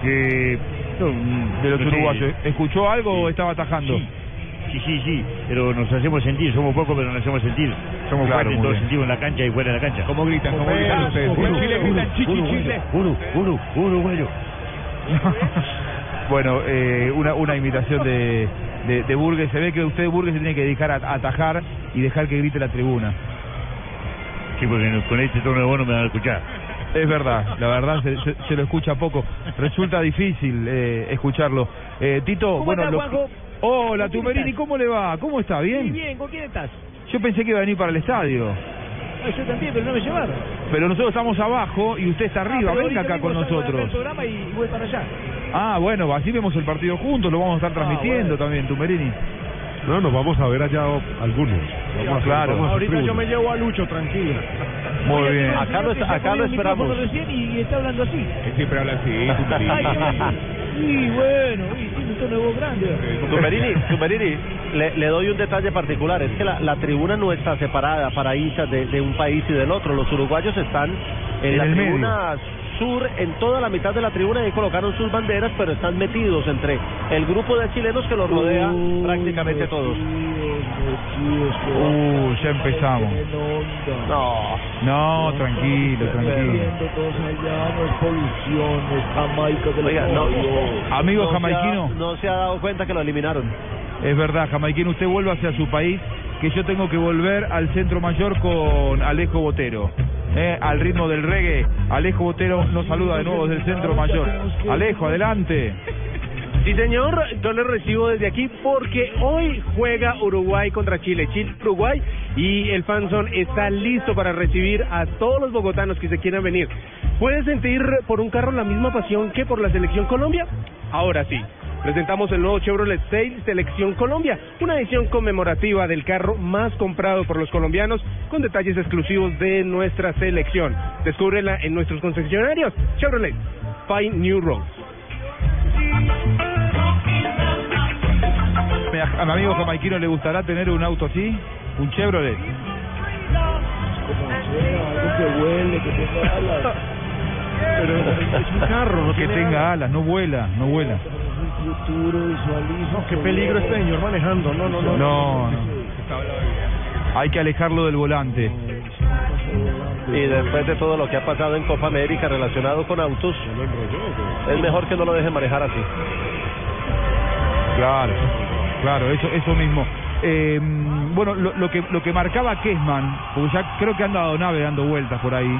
Que de los no sé. uruguayos. ¿Escuchó algo o estaba atajando? Sí. Sí, sí, sí, pero nos hacemos sentir, somos pocos, pero nos hacemos sentir. Somos Claro, fuertes en muy todo bien. sentido, en la cancha y fuera de la cancha. ¿Cómo gritan? ¿Cómo gritan ustedes? Chile gritan chichi chile. Uno, uno, uno, bueno. Bueno, eh, una, una imitación de, de, de Burgues. Se ve que usted, Burgues, se tiene que dedicar a, a atajar y dejar que grite la tribuna. Sí, porque con este tono de voz no me van a escuchar. Es verdad, la verdad se, se- se lo escucha poco. Resulta difícil eh, escucharlo. Eh, Tito, ¿Cómo bueno, está, lo- Juanjo? Hola, ¿Con quién Tumerini, estás? ¿cómo le va? ¿Cómo está? Muy ¿Bien? bien, ¿con quién estás? Yo pensé que iba a venir para el estadio. Ah, yo también, pero no me llevaron. Pero nosotros estamos abajo y usted está arriba. Ah, Venga acá con nosotros. programa y voy para allá. Ah, bueno, así vemos el partido juntos, lo vamos a estar transmitiendo también, Tumerini. No, nos vamos a ver allá algunos. Vamos a- Claro. a Ahorita yo tribuna. me llevo a Lucho, tranquila. Muy bien. Acá lo, acá lo esperamos. recién y, y está hablando así. Que siempre habla así, Ay, y bueno, y tiene un tono voz grande. Tumberini, Tumberini, le, le doy un detalle particular, es que la, la tribuna no está separada para hinchas de, de un país y del otro, los uruguayos están en, En la el medio. Sur, en toda la mitad de la tribuna y ahí colocaron sus banderas, pero están metidos entre el grupo de chilenos que los rodea prácticamente todos. Uh, ya empezamos. No. No, tranquilo, tranquilo. Oiga, no, Amigo no se ha- jamaiquino. no se ha dado cuenta que lo eliminaron. Es verdad, jamaiquino, usted vuelve hacia su país, que yo tengo que volver al centro mayor con Alejo Botero. Eh, al ritmo del reggae, Alejo Botero nos saluda de nuevo desde el centro mayor. Alejo, adelante. Sí, señor, yo le recibo desde aquí porque hoy juega Uruguay contra Chile. Chile, Uruguay y el Fanson está listo para recibir a todos los bogotanos que se quieran venir. ¿Puede sentir por un carro la misma pasión que por la selección Colombia? Ahora sí. Presentamos el nuevo Chevrolet Sail Selección Colombia, una edición conmemorativa del carro más comprado por los colombianos con detalles exclusivos de nuestra selección. Descúbrela en nuestros concesionarios. Chevrolet, Find New Roads. A mi amigo jamaiquino le gustará tener un auto así, un Chevrolet. algo que huele, que tenga alas. Pero es un carro, no que tenga alas, no vuela, no vuela. Futuro, visualizo. qué peligro este señor manejando. No, no, no. No, no. Hay que alejarlo del volante. Y después de todo lo que ha pasado en Copa América relacionado con autos, es mejor que no lo deje manejar así. Claro, claro, eso, eso mismo. Eh, bueno, lo, lo que lo que marcaba Kessman, porque ya creo que han dado nave dando vueltas por ahí,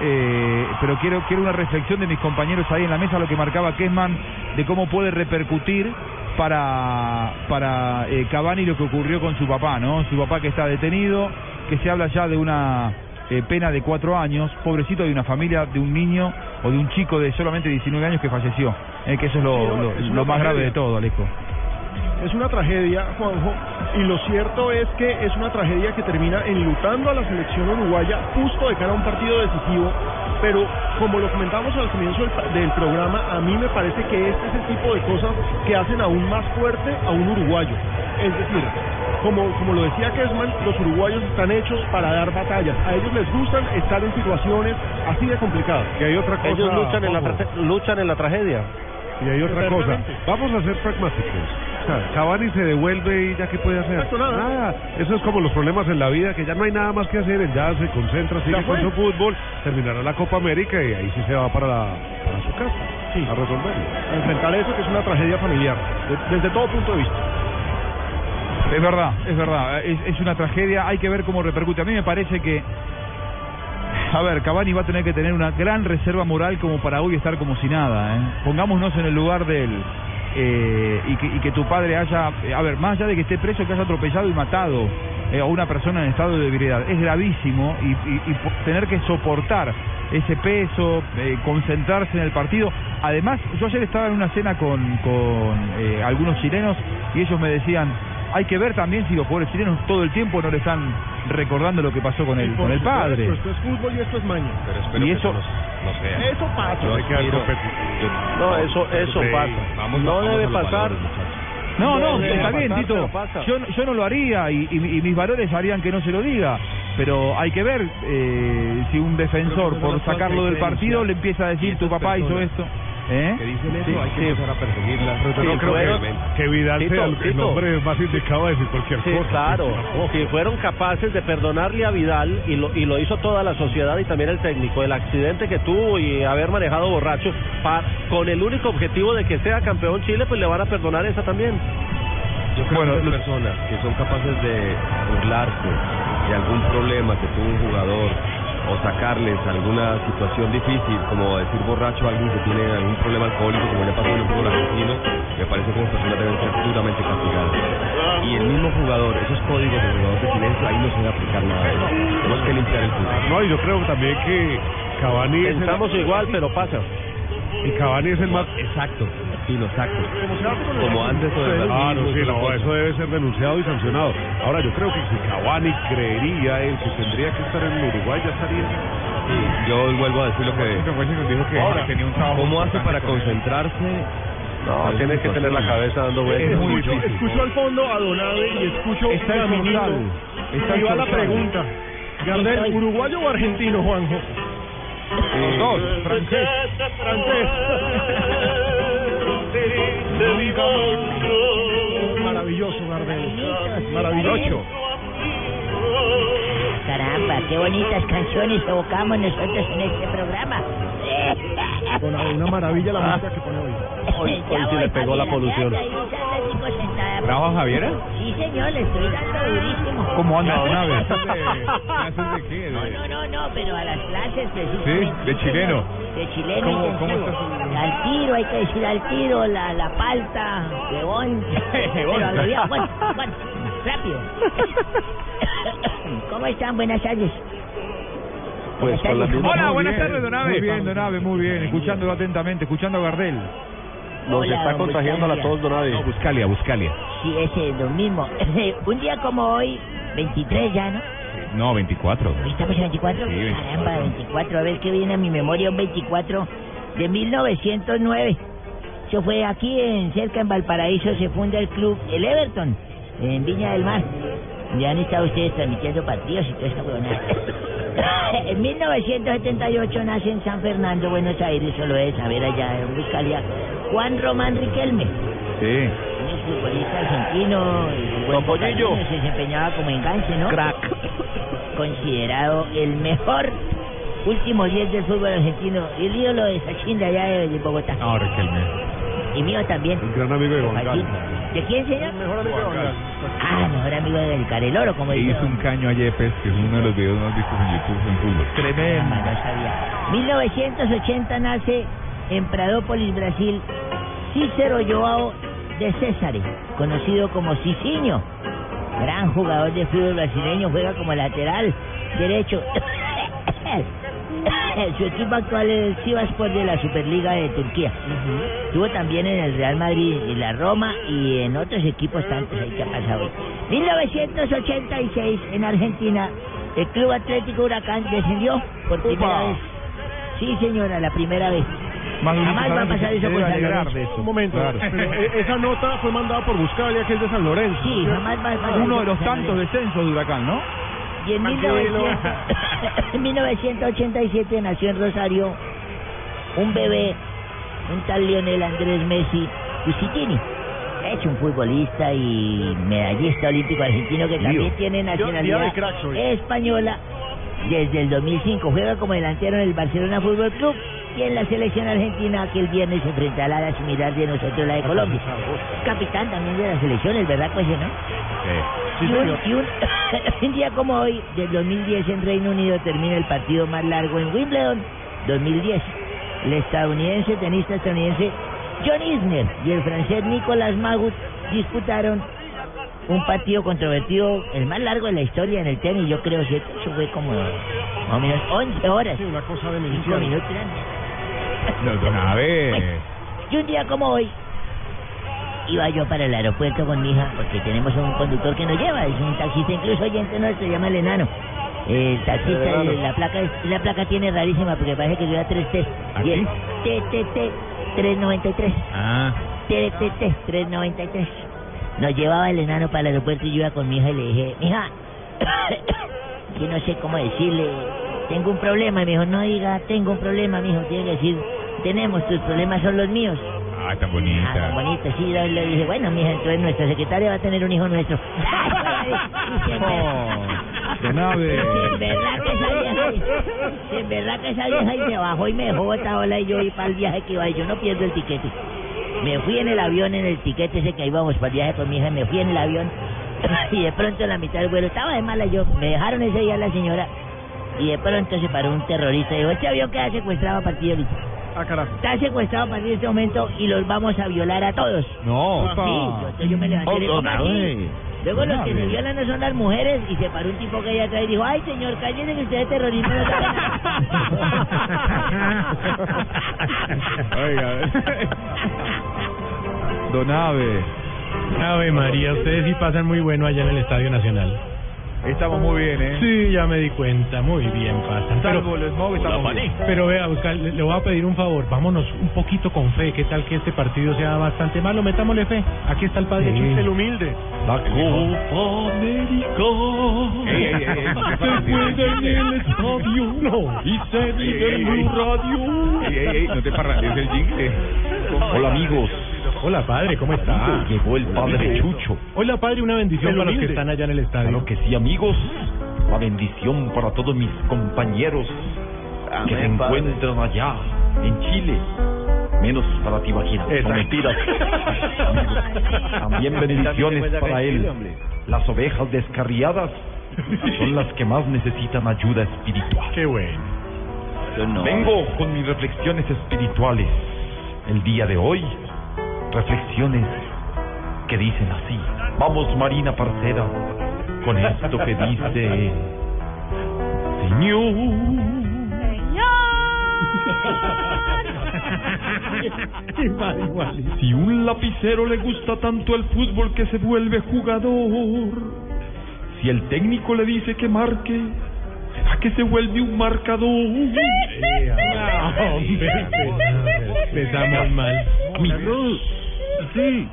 eh, pero quiero quiero una reflexión de mis compañeros ahí en la mesa, lo que marcaba Kessman de cómo puede repercutir para para eh, Cavani lo que ocurrió con su papá, ¿no? Su papá que está detenido, que se habla ya de una eh, pena de cuatro años, pobrecito de una familia, de un niño o de un chico de solamente 19 años que falleció, eh, que eso es lo, más grave de todo, Alejo. Es una tragedia, Juanjo, y lo cierto es que es una tragedia que termina enlutando a la selección uruguaya justo de cara a un partido decisivo, pero como lo comentamos al comienzo del, del programa, a mí me parece que este es el tipo de cosas que hacen aún más fuerte a un uruguayo. Es decir, como, como lo decía Kessman, los uruguayos están hechos para dar batallas. A ellos les gustan estar en situaciones así de complicadas. Y hay otra cosa. Ellos luchan en, la luchan en la tragedia. Y hay otra cosa. Vamos a ser pragmáticos. Cavani se devuelve y ya qué puede hacer. nada. Eso es como los problemas en la vida, que ya no hay nada más que hacer. Él ya se concentra, sigue Ya fue. con su fútbol, terminará la Copa América y ahí sí se va para, la- para su casa a resolverlo. A enfrentar eso que es una tragedia familiar, de- desde todo punto de vista. Es verdad, es verdad, es, es una tragedia, hay que ver cómo repercute. A mí me parece que, a ver, Cavani va a tener que tener una gran reserva moral como para hoy estar como si nada. ¿eh? Pongámonos en el lugar de él. Eh, y, que, y que tu padre haya, eh, a ver, más allá de que esté preso, que haya atropellado y matado eh, a una persona en estado de debilidad, es gravísimo y, y- tener que soportar ese peso, eh, concentrarse en el partido. Además, yo ayer estaba en una cena con, con eh, algunos chilenos y ellos me decían, hay que ver también si los jugadores chilenos todo el tiempo no le están recordando lo que pasó con por con el padre. Esto es fútbol y esto es maña. Y eso, Eso pasa. No. No, eso, eso Sí, pasa. vamos- no vamos debe pasar. valores, No, no, está bien, pasar, Tito. yo no lo haría y, y- y mis valores harían que no se lo diga. Pero hay que ver eh, si un defensor, por sacarlo del partido, le empieza a decir tu papá hizo esto. ¿Eh? Que dicen eso, Sí, hay que sí. empezar a perseguirla. Pero Sí, no creo fueron- que, que Vidal Tito, sea el, el Tito. hombre más indicado a decir cualquier Sí, cosa. claro. Si fueron capaces de perdonarle a Vidal y lo, y lo hizo toda la sociedad y también el técnico, el accidente que tuvo y haber manejado borracho, pa- con el único objetivo de que sea campeón Chile, pues le van a perdonar esa también. Yo creo Bueno, que las personas que son capaces de burlarse de algún problema que tuvo un jugador o sacarles alguna situación difícil, como decir borracho a alguien que tiene algún problema alcohólico, como le pasó en el fútbol argentino, me parece que esas personas deben ser duramente castigadas. Y el mismo jugador, esos códigos del jugador de silencio, ahí no se debe aplicar nada. Tenemos que limpiar el fútbol. No, y yo creo también que Cavani es el, Pensamos igual, pero pasa. Y Cavani es el más Exacto, sí, lo exacto. Como antes o de Ah, no, sí, no, eso debe ser denunciado y sancionado. Ahora, yo creo que si Cavani creería él que tendría que estar en Uruguay, ya estaría. Sí, yo vuelvo a decir lo que... Ahora, tenía un trabajo ¿Cómo hace para concentrarse? No, tiene que tener la cabeza dando vueltas. Es muy Escucho, difícil. escucho al fondo a Donade y escucho Está el está el y va la pregunta. Gardel, ¿uruguayo o argentino, Juanjo? Los dos, francés. Francés. Maravilloso, Gardel. Maravilloso. Caramba, qué bonitas canciones evocamos nosotros en este programa. Con una maravilla la música que pone hoy. Hoy, hoy sí le pegó la polución. ¿Bravo, Javiera? Sí, señor, le estoy dando durísimo. ¿Cómo anda, don Abe? ¿Clases de qué? No, no, no, no, pero a las clases Sí, de chileno. De chileno ¿Cómo- cómo intensivo. Al tiro, hay que decir al tiro, la, la palta, huevón. pero a lo bien, bueno, bueno, rápido. ¿Cómo están? Buenas tardes. Pues Hola, buenas tardes, don Abe. Muy bien, don Abe, muy bien. Escuchándolo atentamente, escuchando a Gardel. Nos Hola, está contagiando la Buscalia. tos, don Abe. Buscalia, Buscalia. Sí, ese es lo mismo. Un día como hoy, 23 ya, ¿no? No, 24. ¿Hoy ¿Estamos en 24? Sí, 24. Caramba, 24. A ver qué viene a mi memoria, un 24 de 1909. Eso fue aquí, en cerca en Valparaíso, se funda el club El Everton, en Viña del Mar. Ya han estado ustedes transmitiendo partidos y toda esta huevonada. en 1978 nace en San Fernando, Buenos Aires, solo es, a ver allá en Buscalia, Juan Román Riquelme. Sí. Un futbolista argentino, y buen se desempeñaba como enganche, ¿no? Crack. Considerado el mejor último 10 del fútbol argentino. El ídolo de Sachin de allá de, de Bogotá. No, Riquelme. Y mío también. Un gran amigo de. Carlos. ¿De quién, señor? Mejor amigo de. Ah, mejor amigo del Careloro, como Le dice. hizo un caño a Yepes, que es uno de los videos más vistos en YouTube en fútbol. Tremendo. No sabía. 1980 nace en Pradópolis, Brasil, Cícero Joao de César, conocido como Cicinho. Gran jugador de fútbol brasileño, juega como lateral derecho. Su equipo actual es el Sivasspor de la Superliga de Turquía. Estuvo también en el Real Madrid y la Roma y en otros equipos tantos ahí que ha pasado. 1986 en Argentina, el Club Atlético Huracán descendió por primera Upa. vez. Sí, señora, la primera vez. Más Jamás va a pasar eso con San Lorenzo. Un momento, pero e- esa nota fue mandada por Buscalia, que es de San Lorenzo. Sí, jamás va a pasar Uno de los tantos descensos de Huracán, ¿no? Y en, Tranquilo. 1900 en 1987 nació en Rosario un bebé, un tal Lionel Andrés Messi Cusitini. Es un futbolista y medallista olímpico argentino que también tiene nacionalidad española desde el 2005. Juega como delantero en el Barcelona Fútbol Club y en la selección argentina que el viernes se enfrentará a la similar de nosotros, la de Colombia. Capitán también de la selección, el verdad, pues, ¿no? Sí, y un, y un- un día como hoy, del 2010 en Reino Unido, termina el partido más largo en Wimbledon, 2010. El estadounidense, tenista estadounidense John Isner y el francés Nicolas Magut disputaron un partido controvertido, el más largo de la historia en el tenis, yo creo, ¿cierto? Eso fue como más o menos 11 horas. Sí, una cosa de 5 minutos. No, don Abe. Y un día como hoy, iba yo para el aeropuerto con mi hija, porque tenemos un conductor que nos lleva, es un taxista, incluso oyente nuestro, se llama el enano. El taxista, El enano. el- la placa la placa tiene rarísima, porque parece que lleva tres T. ¿Ah, Y es? TTT 393. Ah. TTT 393. Nos llevaba el enano para el aeropuerto y yo iba con mi hija y le dije, mija, que no sé cómo decirle, tengo un problema. Y me dijo, no diga, tengo un problema, mijo, tiene que decir, tenemos, tus problemas son los míos. Ah, tan Ah, bonita. bonito, sí, le dije, bueno, mija, entonces nuestra secretaria va a tener un hijo nuestro. Y si en ver- Oh, en verdad que esa vieja, si en verdad que esa vieja y se bajó y me dejó botada ola y yo iba para el viaje que iba y yo no pierdo el tiquete. Me fui en el avión, en el tiquete ese que íbamos para el viaje con mi hija, me fui en el avión y de pronto en la mitad del vuelo estaba de mala yo, me dejaron ese día la señora y de pronto se paró un terrorista y dijo, este avión queda secuestrado a partir de ahorita. Ah, carajo. Está secuestrado a partir de este momento y los vamos a violar a todos. No. Sí, yo, entonces yo me levanté y. Luego los que se violan no son las mujeres y se paró un tipo que allá atrás y dijo, ay señor, cállese que usted es terrorismo no sabe nada". Oiga. Don Abe. Ave María, ustedes sí pasan muy bueno allá en el Estadio Nacional. Estamos muy bien, ¿eh? Sí, ya me di cuenta, muy bien pasan. Salvo el smog, estamos bien. pero vea, le, le voy a pedir un favor, vámonos un poquito con fe, qué tal que este partido sea bastante malo, metámosle fe. Aquí está el padre. El Chucho. humilde. La Copa América Ey, ey, ey, se juega en el estadio no, y se vive en Blue Radio. Ey, ey, ey, no te parrandes el jingle. Hola amigos, Hola, padre, ¿cómo está? Llegó el padre Chucho. Hola, padre, una bendición para los que están allá en el estadio. Claro que sí, amigos. La bendición para todos mis compañeros que se encuentran allá en Chile. Menos para ti, Vagina. Mentiras. También bendiciones para él. Las ovejas descarriadas son las que más necesitan ayuda espiritual. Qué bueno. Vengo con mis reflexiones espirituales. El día de hoy, reflexiones que dicen así. Vamos, Marina Parcera, con esto que dice... Señor. Si un lapicero le gusta tanto el fútbol que se vuelve jugador, si el técnico le dice que marque, ¿será que se vuelve un marcador? Empezamos mal. Sí.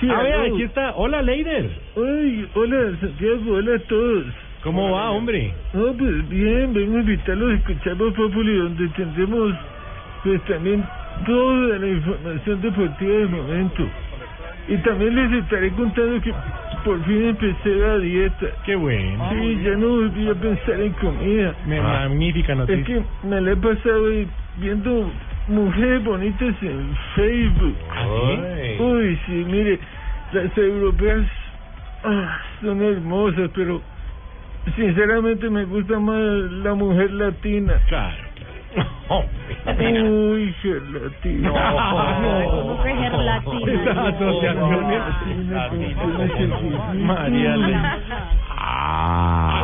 Sí, a ver, aquí está. Hola, Leider. Ay, hola, Santiago, hola a todos. ¿Cómo va, hombre? No, pues bien, vengo a invitarlos a escuchar Populi, donde tendremos, pues también toda la información deportiva del momento. Y también les estaré contando que por fin empecé la dieta. Qué bueno. Sí, ya no volví a pensar en comida. Me- Magnífica Es noticia. que me la he pasado viendo mujeres bonitas en Facebook. ¿Ah, Uy, sí, mire, las europeas ah, son hermosas, pero sinceramente me gusta más la mujer latina. Claro. Uy, gelatina. ¿cómo que gelatina? María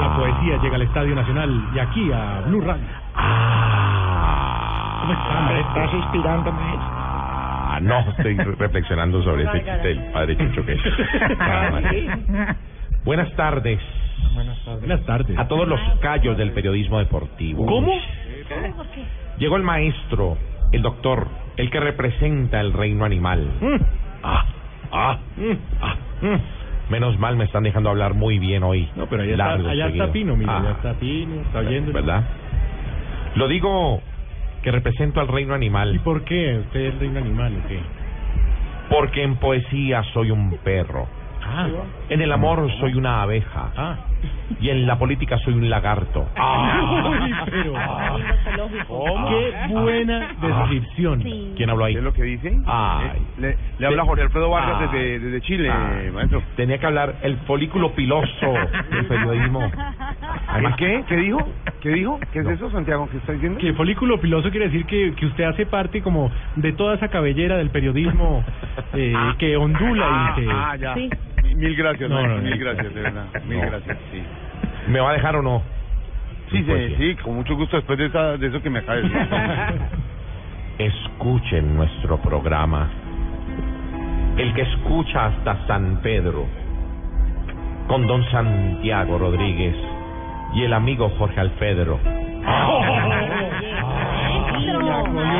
la poesía llega al Estadio Nacional y aquí a Blue Radio. ¿Cómo está, hombre? ¿Estás inspirando, maestro? Ah, no, estoy re- reflexionando sobre ese chiste del padre Chucho que Nada más. Buenas tardes. Buenas tardes. A todos los callos del periodismo deportivo. ¿Cómo? Llegó el maestro, el doctor, el que representa el reino animal. Ah, ah, ah, mm. Menos mal me están dejando hablar muy bien hoy. No, pero allá está, allá. Pino, mira, Ah, allá está Pino, está oyendo. ¿Verdad? Lo digo que represento al reino animal. ¿Y por qué? ¿Usted es reino animal o qué? Porque en poesía soy un perro. Ah. En el amor soy una abeja. Ah. Y en la política soy un lagarto. Pero... Qué buena descripción. ¿Quién habló ahí? ¿Es lo que dice? Ay. Le, le habla Jorge Alfredo Vargas desde, desde Chile, maestro. Tenía que hablar el folículo piloso del periodismo. ¿El qué? ¿Qué dijo? ¿Qué dijo? ¿Qué es eso, Santiago, que está diciendo? Que folículo piloso quiere decir que, que usted hace parte como de toda esa cabellera del periodismo eh, que ondula ah, y que... ah, ya. Sí. Mil gracias, No, maestro, no, no. mil gracias, de verdad. Mil No. gracias, sí. ¿Me va a dejar o no? Sí, Mi sí, sí, con mucho gusto después de, esa, de eso que me acaba de decir. Escuchen nuestro programa. El que escucha hasta San Pedro. Con don Santiago Rodríguez y el amigo Jorge Alfedro.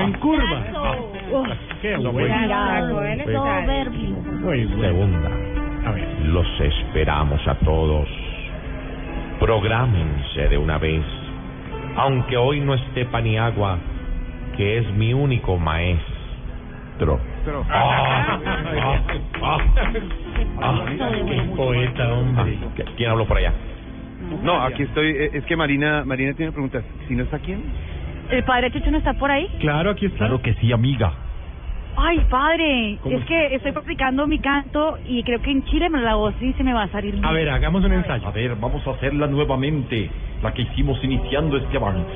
En curva. Qué No, bueno. pues, pues, bueno. Segunda. A ver. Los esperamos a todos. Prográmense de una vez. Aunque hoy no esté Paniagua, que es mi único maestro. Ah, ah, ah, ah. Qué poeta, hombre. ¿Qui- ¿Quién habló por allá? No, aquí estoy. eh, Es que Marina Marina tiene preguntas. ¿Si no está quién? ¿El padre Chucho no está por ahí? Claro, aquí está. Claro que sí, amiga. Ay, padre, ¿Cómo? es que estoy practicando mi canto y creo que en Chile me la voz sí se me va a salir bien. A ver, hagamos un ensayo. A ver, vamos a hacerla nuevamente, la que hicimos iniciando este avance.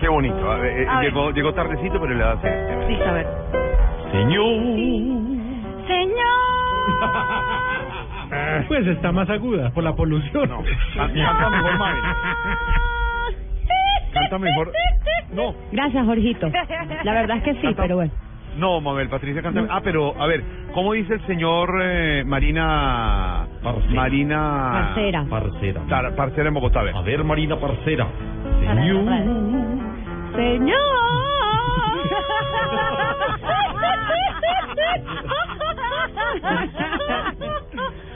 Qué bonito. a ver, eh, A ver. llegó, llegó tardecito, pero le da Sí, a ver. Señor. Señor. Pues está más aguda por la polución. Canta mejor, Mari. Canta mejor. No. Gracias, Jorgito. La verdad es que sí, pero bueno. No, Mabel, Patricia canta. Ah, pero, a ver, ¿cómo dice el señor eh, Marina. Marina. Parcera. Parcera. Tar- Parcera en Bogotá, a ver. A ver, Marina Parcera. Señor.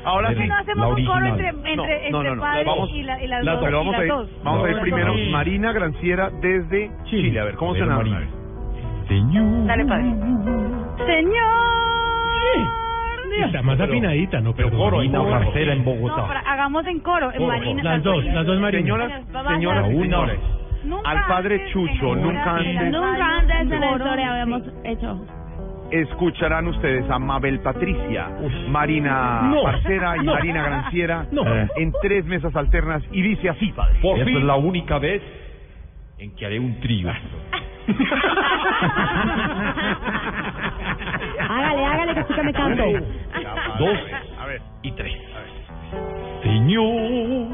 Ahora ¿Por qué sí. no hacemos un coro entre, entre, No, entre no, no, no. padre Vamos- y, la, y las Las dos? Pero y vamos a las ir, dos. vamos a ir No, primero. sí. Marina Granciera desde Chile. A ver, ¿cómo A ver, suena? Marina. Señor. Dale, padre. Señor. Está más afinadita, ¿no? Pero coro, Marina coro. Parcera en No, Bogotá. pero hagamos en coro. En Marina, Las dos, las dos Marinas. Señoras, Vamos a señoras y hacer- señores, Nunca al padre Chucho nunca antes Nunca antes en la historia habíamos hecho. escucharán ustedes a Mabel Patricia, Marina No. Parcera y No. Marina Granciera No. en tres mesas alternas y dice así, padre. Por Esta es la única vez en que haré un trío. Hágale, hágale, que sí que me canto. Dos A ver. y tres. Señor.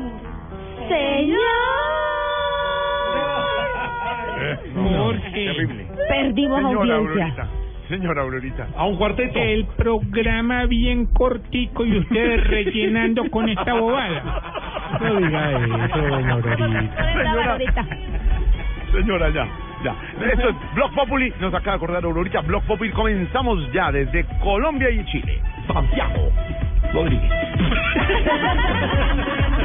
Jorge. Terrible. Perdimos Señora audiencia. Aurorita. Señora Aurorita. A un cuarteto. El programa bien cortico y ustedes rellenando con esta bobada. No diga eso, doña Aurorita. Señora, ya, Esto es Blog Populi. Nos acaba de acordar Aurorita. Blog Populi. Comenzamos ya desde Colombia y Chile. Santiago Rodríguez.